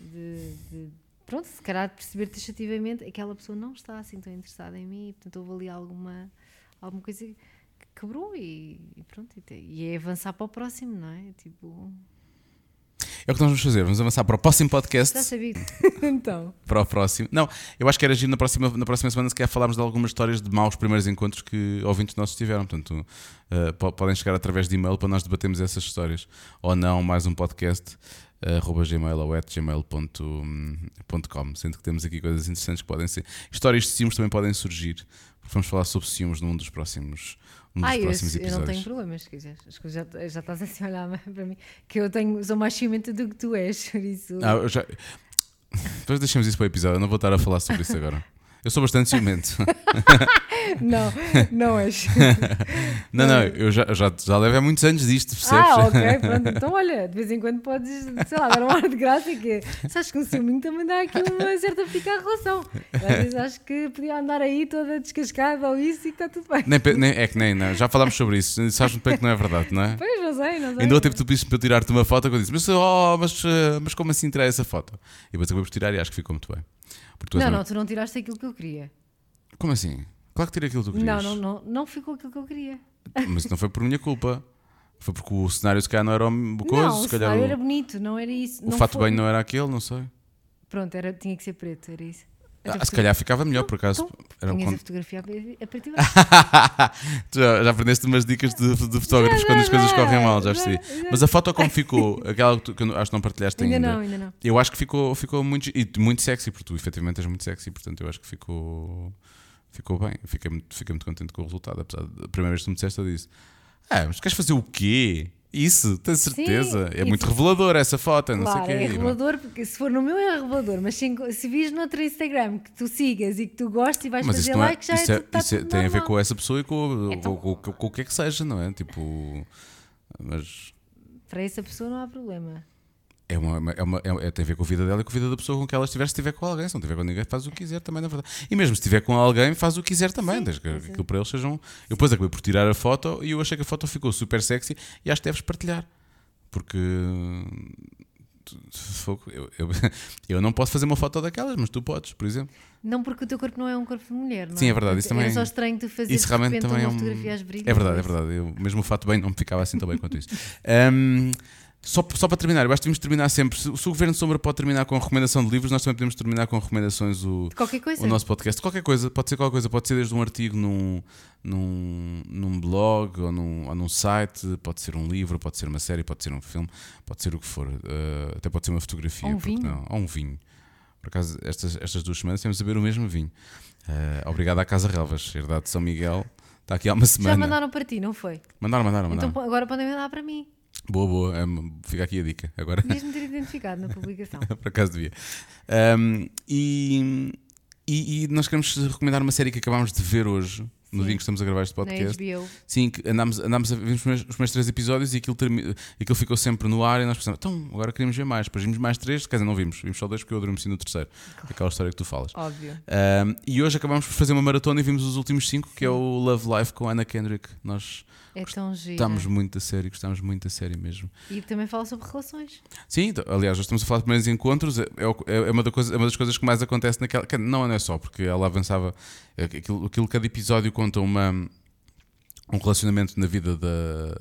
de, de, pronto, se calhar perceber taxativamente aquela pessoa não está assim tão interessada em mim portanto houve ali alguma, alguma coisa que quebrou e, e pronto, e, e é avançar para o próximo, não é? Tipo, é o que nós vamos fazer. Vamos avançar para o próximo podcast. Já sabia. então. Para o próximo. Não, eu acho que era agir na próxima, na próxima semana se quer falarmos de algumas histórias de maus primeiros encontros que ouvintes nossos tiveram. Portanto, uh, podem chegar através de e-mail para nós debatermos essas histórias. Ou não, mais um podcast. Uh, arroba gmail ou at gmail.com sendo que temos aqui coisas interessantes que podem ser histórias de ciúmes também podem surgir porque vamos falar sobre ciúmes num dos próximos um dos próximos eu, episódios. Eu não tenho problemas, se quiseres. Já, já estás assim a olhar para mim. Que eu tenho, sou mais ciumenta do que tu és, por isso. Ah, já... Depois deixamos isso para o episódio, eu não vou estar a falar sobre isso agora. Eu sou bastante ciumento. não, não és. não, não, eu já, já, já levo há muitos anos disto, percebes? Ah, ok, pronto. Então, olha, de vez em quando podes, sei lá, dar um ar de graça e que sabes que um ciúminho também dá aqui uma certa pica à relação. Às vezes acho que podia andar aí toda descascada ou isso e que está tudo bem. Nem, nem, é que nem, não. já falámos sobre isso. Sabes muito bem que não é verdade, não é? Pois, não sei, não sei. Ainda ontem tu pediste para eu tirar-te uma foto que eu disse, mas, oh, mas, eh, mas como assim tirar essa foto? E depois acabei por tirar e acho que ficou muito bem não, não, tu não tiraste aquilo que eu queria. Como assim? Claro que tirei aquilo que tu querias. Não, não, não, não ficou aquilo que eu queria. Mas não foi por minha culpa. Foi porque o cenário se calhar não era o coisa. Não, o cenário o... era bonito, não era isso. O fato foi... bem não era aquele, não sei. Pronto, era, tinha que ser preto, era isso. Ah, se calhar ficava melhor, por acaso. Então, era um... a fotografia a preto e tu já, já aprendeste umas dicas de, de fotógrafos já, quando as coisas correm mal, já percebi. Mas a foto como ficou, aquela que, tu, acho que não partilhaste ainda. Ainda não, ainda não. Eu acho que ficou, ficou muito, e muito sexy, porque tu efetivamente és muito sexy, portanto eu acho que ficou, ficou bem. Fiquei muito, fiquei muito contente com o resultado, apesar da primeira vez que tu me disseste, eu disse: Ah, mas queres fazer o quê? Isso, tenho certeza. Sim, é muito revelador essa foto, não claro, sei o quê. É revelador, porque se for no meu é revelador, mas se, se vis no outro Instagram que tu sigas e que tu gostes e vais mas fazer é- like, é, já isso é, tá isso é, tem a ver com essa pessoa e com, então, com, com, com, o que é que seja, não é? Tipo. Mas. Para essa pessoa não há problema. É uma, é uma, é, tem a ver com a vida dela e com a vida da pessoa com que ela estiver. Se estiver com alguém, se não estiver com ninguém, faz o que quiser também, na verdade. E mesmo se estiver com alguém, faz o que quiser também, Sim, desde que aquilo para eles sejam. Eu depois acabei por tirar a foto e eu achei que a foto ficou super sexy e acho que deves partilhar porque. Eu, eu, eu não posso fazer uma foto daquelas, mas tu podes, por exemplo. Não, porque o teu corpo não é um corpo de mulher, não Sim, é verdade. Isso também, é só estranho tu fazer isso realmente também é um, fotografia às. É verdade, é verdade. Eu, mesmo o fato bem não me ficava assim tão bem quanto isso. Um, só, só para terminar, eu acho que devemos terminar sempre. Se, se, o Governo Sombra pode terminar com recomendação de livros, nós também podemos terminar com recomendações o, de o nosso podcast. De qualquer coisa, pode ser qualquer coisa, pode ser desde um artigo num, num, num blog ou num, ou num site, pode ser um livro, pode ser uma série, pode ser um filme, pode ser o que for. Uh, até pode ser uma fotografia. Ou um vinho. Não, ou um vinho. Por acaso, estas, estas duas semanas temos a beber o mesmo vinho. Uh, obrigado à Casa Relvas, herdade de São Miguel. Está aqui há uma semana. Já mandaram para ti, não foi? Mandaram, mandaram, mandaram. Então agora podem mandar para mim. Boa, boa. Um, fica aqui a dica. Agora... Devias-me ter identificado na publicação. Por acaso devia. Um, e, e, e, nós queremos recomendar uma série que acabámos de ver hoje, no Sim. dia em que estamos a gravar este podcast. Na HBO. Sim, que andámos, andámos a ver os meus, os meus três episódios e aquilo, termi, aquilo ficou sempre no ar e nós pensamos, então agora queremos ver mais. Depois vimos mais três, quer dizer, não vimos, vimos só dois porque eu adormeci no terceiro. Aquela história que tu falas. Óbvio. Um, e hoje acabámos por fazer uma maratona e vimos os últimos cinco, que é o Love Life com Anna Kendrick. Nós é tão giro. Gostamos muito da série, gostamos muito da série mesmo. E também fala sobre relações. Sim, aliás, nós estamos a falar de primeiros encontros, é, é, é uma, da coisa, é uma das coisas que mais acontece naquela. Não, não é só, porque ela avançava. É aquilo, aquilo cada episódio conta uma, um relacionamento na vida da,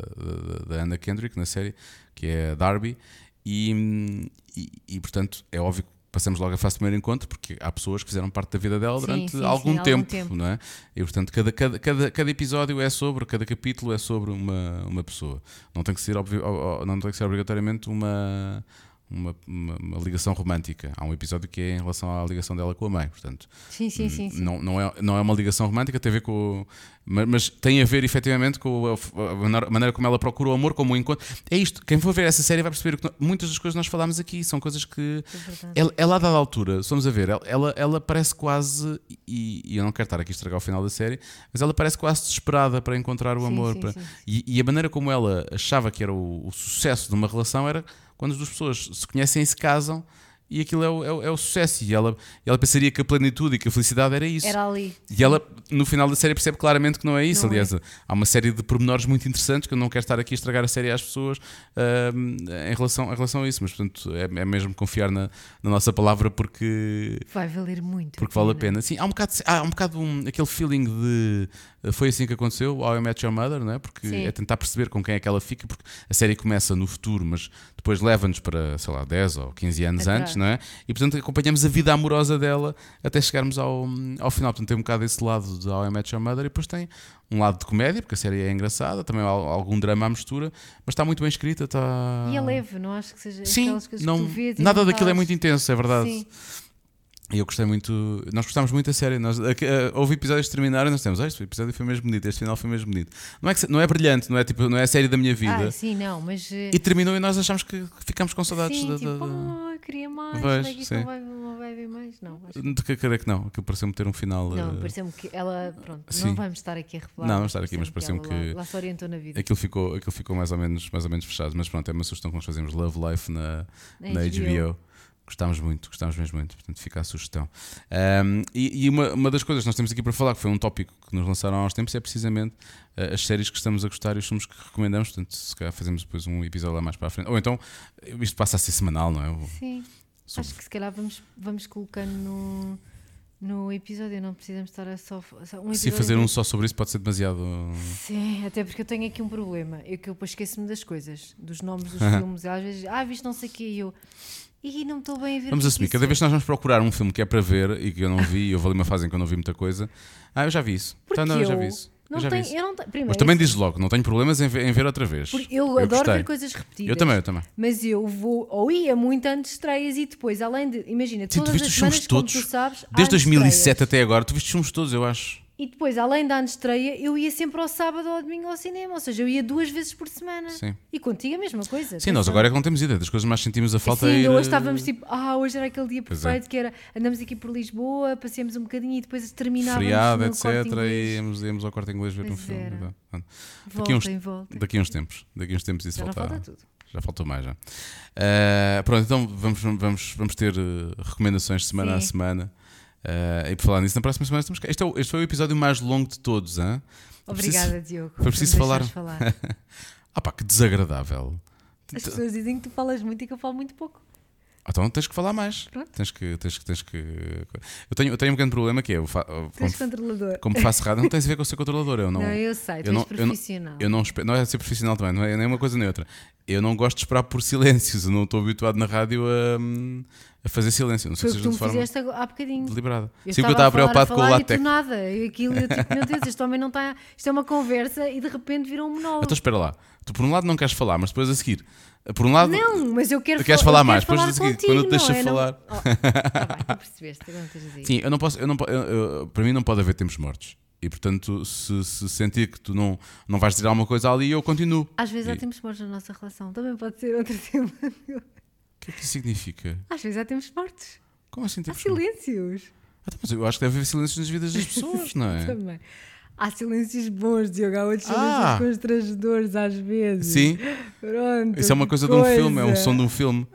da, Anna Kendrick, na série, que é a Darby, e, e, e portanto é óbvio que passamos logo a fase do primeiro encontro, porque há pessoas que fizeram parte da vida dela durante sim, algum, sim, tempo, algum, tempo, não é? E portanto, cada, cada, cada, cada episódio é sobre, cada capítulo é sobre uma, uma pessoa. Não tem que ser, não tem que ser obrigatoriamente uma uma, uma, uma, ligação romântica. Há um episódio que é em relação à ligação dela com a mãe, portanto. Sim, sim, sim. sim. Não, não, é, não é uma ligação romântica, tem a ver com. Mas, mas tem a ver efetivamente com a, maneira como ela procura o amor, como o encontro. É isto. Quem for ver essa série vai perceber que muitas das coisas que nós falámos aqui são coisas que. É ela, ela a dada altura, vamos a ver, ela, ela parece quase. E, e, eu não quero estar aqui a estragar o final da série, mas ela parece quase desesperada para encontrar o amor. Sim, para, sim, e, e, a maneira como ela achava que era o, o sucesso de uma relação era quando as duas pessoas se conhecem e se casam e aquilo é o, é o, é o sucesso. E ela, ela pensaria que a plenitude e que a felicidade era isso. Era ali. E ela, no final da série, percebe claramente que não é isso. Não Aliás, é. há uma série de pormenores muito interessantes que eu não quero estar aqui a estragar a série às pessoas uh, em, relação, em relação a isso. Mas, portanto, é, é mesmo confiar na, na, nossa palavra porque. Vai valer muito. Porque vale a pena. Sim, há um bocado, há um bocado um, aquele feeling de. Foi assim que aconteceu, How I Met Your Mother, não é? Porque Sim. é tentar perceber com quem é que ela fica, porque a série começa no futuro, mas depois leva-nos para, sei lá, 10 ou 15 anos Atrás. antes, não é? E portanto acompanhamos a vida amorosa dela até chegarmos ao, ao final. Portanto, tem um bocado esse lado de How I Met Your Mother e depois tem um lado de comédia, porque a série é engraçada, também há algum drama à mistura, mas está muito bem escrita. Está... E é leve, não acho que seja Sim, aquelas coisas não, que tu vês Nada daquilo é muito intenso, é verdade. Sim. E eu gostei muito, nós gostámos muito da série. Nós, uh, houve episódios que terminaram e nós temos, ah, este episódio foi mesmo bonito, este final foi mesmo bonito. Não é, que, não é brilhante, não é, tipo, não é a série da minha vida. Ah, sim, não, mas. Uh... E terminou e nós achamos que ficamos com saudades sim, da. Tipo, da, Oh, queria mais, é que isto não vai, não vai ver mais? Não. Acho De que creio que não, aquilo pareceu-me ter um final. Não, uh... pareceu-me que ela, pronto, sim. não vamos estar aqui a revelar. Não, vamos estar aqui, mas pareceu-me que. Lá, lá, se orientou na vida. Aquilo ficou, aquilo ficou mais, ou menos, mais ou menos fechado, mas pronto, é uma sugestão que nós fazemos Love Life na, na, na HBO. HBO. Gostámos muito, gostámos mesmo muito, portanto fica a sugestão. Um, e, e uma, uma, das coisas que nós temos aqui para falar, que foi um tópico que nos lançaram há uns tempos, é precisamente uh, as séries que estamos a gostar e os filmes que recomendamos. Portanto, se calhar fazemos depois um episódio lá mais para a frente. Ou então, isto passa a ser semanal, não é? Sim. Acho que se calhar vamos, vamos colocando no, no episódio, não precisamos estar a só. Um Se fazer um só sobre isso pode ser demasiado. Sim, até porque eu tenho aqui um problema. É que eu depois esqueço-me das coisas, dos nomes dos filmes. Às vezes, ah, viste não sei o que e eu. E não estou bem a ver. Vamos assumir, cada vez que nós vamos procurar um filme que é para ver e que eu não vi, e houve ali uma fase em que eu não vi muita coisa. Ah, eu já vi isso. Porque então, não, eu, já vi isso. Não eu tenho. Eu não Primeiro, mas também dizes logo, não tenho problemas em ver, em ver outra vez. Porque eu, eu adoro gostei. ver coisas repetidas. Eu também, eu também. Mas eu vou, ou ia muito antes de estreias e depois, além de, imagina, Sim, todas as semanas, todos, como tu sabes, Desde 2007 até agora, tu viste os filmes todos, eu acho. E depois, além da estreia, eu ia sempre ao sábado ou ao domingo ao cinema. Ou seja, eu ia duas vezes por semana. Sim. E contigo a mesma coisa. Sim, nós agora é que não temos ideia das coisas mais sentimos a falta Sim, ir... hoje estávamos tipo, ah, hoje era aquele dia é. perfeito é. que era, andamos aqui por Lisboa, passeamos um bocadinho e depois terminávamos Feriado, etc. E íamos, íamos ao corte inglês ver pois um filme. Era. Daqui, uns, volta. daqui uns tempos. Daqui uns tempos isso já falta. falta tudo. Já faltou mais já. Uh, pronto, então vamos, vamos, vamos ter uh, recomendações semana Sim. a semana. Uh, e por falar nisso, na próxima semana estamos cá. Este, é o, este foi o episódio mais longo de todos. Hein? Obrigada, preciso, Diogo. Foi preciso falar. falar. ah, pá, que desagradável. As pessoas dizem que tu falas muito e que eu falo muito pouco. Então tens que falar mais. Pronto. Tens que, tens, tens que. Eu tenho, eu tenho um grande problema que é. Eu fa... como, controlador. Como faço rádio, não tem a ver com ser controlador. Eu não, não, eu sei, tu eu não, profissional. Eu não, eu não, não é ser profissional também, não é nem uma coisa nem outra. Eu não gosto de esperar por silêncios. Eu não estou habituado na rádio a, a fazer silêncio. Não sei Foi se tu me fizeste há bocadinho. Deliberada. Eu Sim, que eu estava preocupado com o látex. Nada. E aquilo, eu tipo, meu Deus, este homem não está. Isto é uma conversa e de repente virou um monólogo. Então espera lá. Tu por um lado não queres falar, mas depois a seguir. Por um lado. Não, mas eu quero queres falar mais. Depois a seguir, quando eu te deixo é? falar. Não... Oh, tá bem, tu percebeste. Sim, eu não posso. Eu não, eu, eu, para mim não pode haver tempos mortos. E portanto, se, se, sentir que tu não, não vais dizer alguma coisa ali, eu continuo. Às vezes e... há tempos mortos na nossa relação. Também pode ser outro tema. O que é que isso significa? Às vezes há tempos mortos. Como assim tempos Há silêncios. Ah, então, mas eu acho que deve haver silêncios nas vidas das pessoas, não é? Também. Há silêncios bons, Diogo, há outros silêncios ah. constrangedores às vezes. Sim. Pronto. Isso é uma coisa, coisa, de um filme, é um som de um filme.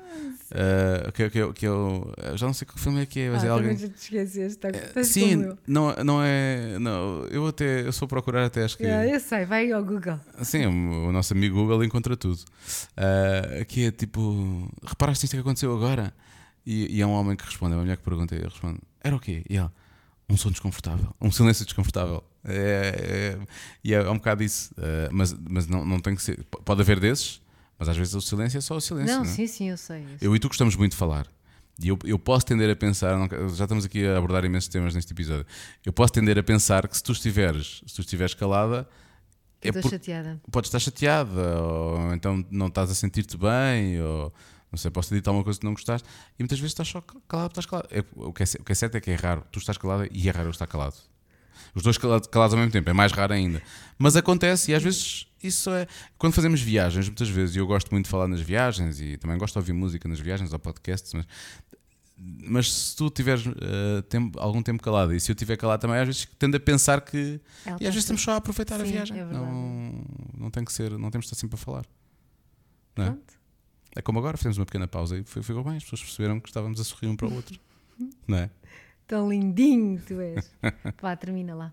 Uh, que, que, que eu, já não sei que filme é que é, mas ah, é alguém. Já te esqueceste, tá, uh, sim, não, não é. Não, eu até eu sou procurar até acho que. Yeah, eu sei, vai ao Google. Sim, o, o nosso amigo Google encontra tudo. Uh, que é tipo. Reparaste isto que aconteceu agora? E, e é um homem que responde, é uma mulher que pergunta e ele responde: Era o quê? E ela, um som desconfortável, um silêncio desconfortável. É, é, e é, é um bocado isso. Uh, mas mas não, não tem que ser. Pode haver desses, mas às vezes o silêncio é só o silêncio. Não, não é? sim, sim, eu sei. Eu, eu, e tu gostamos muito de falar. E eu, eu posso tender a pensar, não, já estamos aqui a abordar imensos temas neste episódio. Eu posso tender a pensar que se tu estiveres, se tu estiveres calada, é estou chateada. Podes estar chateada, ou então não estás a sentir-te bem, ou não sei, posso ter dito alguma coisa que não gostaste, e muitas vezes estás só calado, estás calado. É, o, que é, o que é certo é que é raro, tu estás calada e é raro eu estar calado. Os dois calados, calados ao mesmo tempo, é mais raro ainda. Mas acontece, e às vezes isso é. Quando fazemos viagens, muitas vezes, e eu gosto muito de falar nas viagens, e também gosto de ouvir música nas viagens ou podcasts, mas mas se tu tiveres uh, tempo, algum tempo calado e se eu estiver calado também, às vezes tendo a pensar que. É, e às vezes estamos só a aproveitar Sim, a viagem. É não, não tem que ser, não temos de estar sempre a falar. Não é? é como agora, fizemos uma pequena pausa e foi, ficou bem, as pessoas perceberam que estávamos a sorrir um para o outro. não é? Tão lindinho tu és. Vá, termina lá.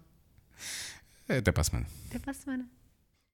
Até para a semana. Até para a semana.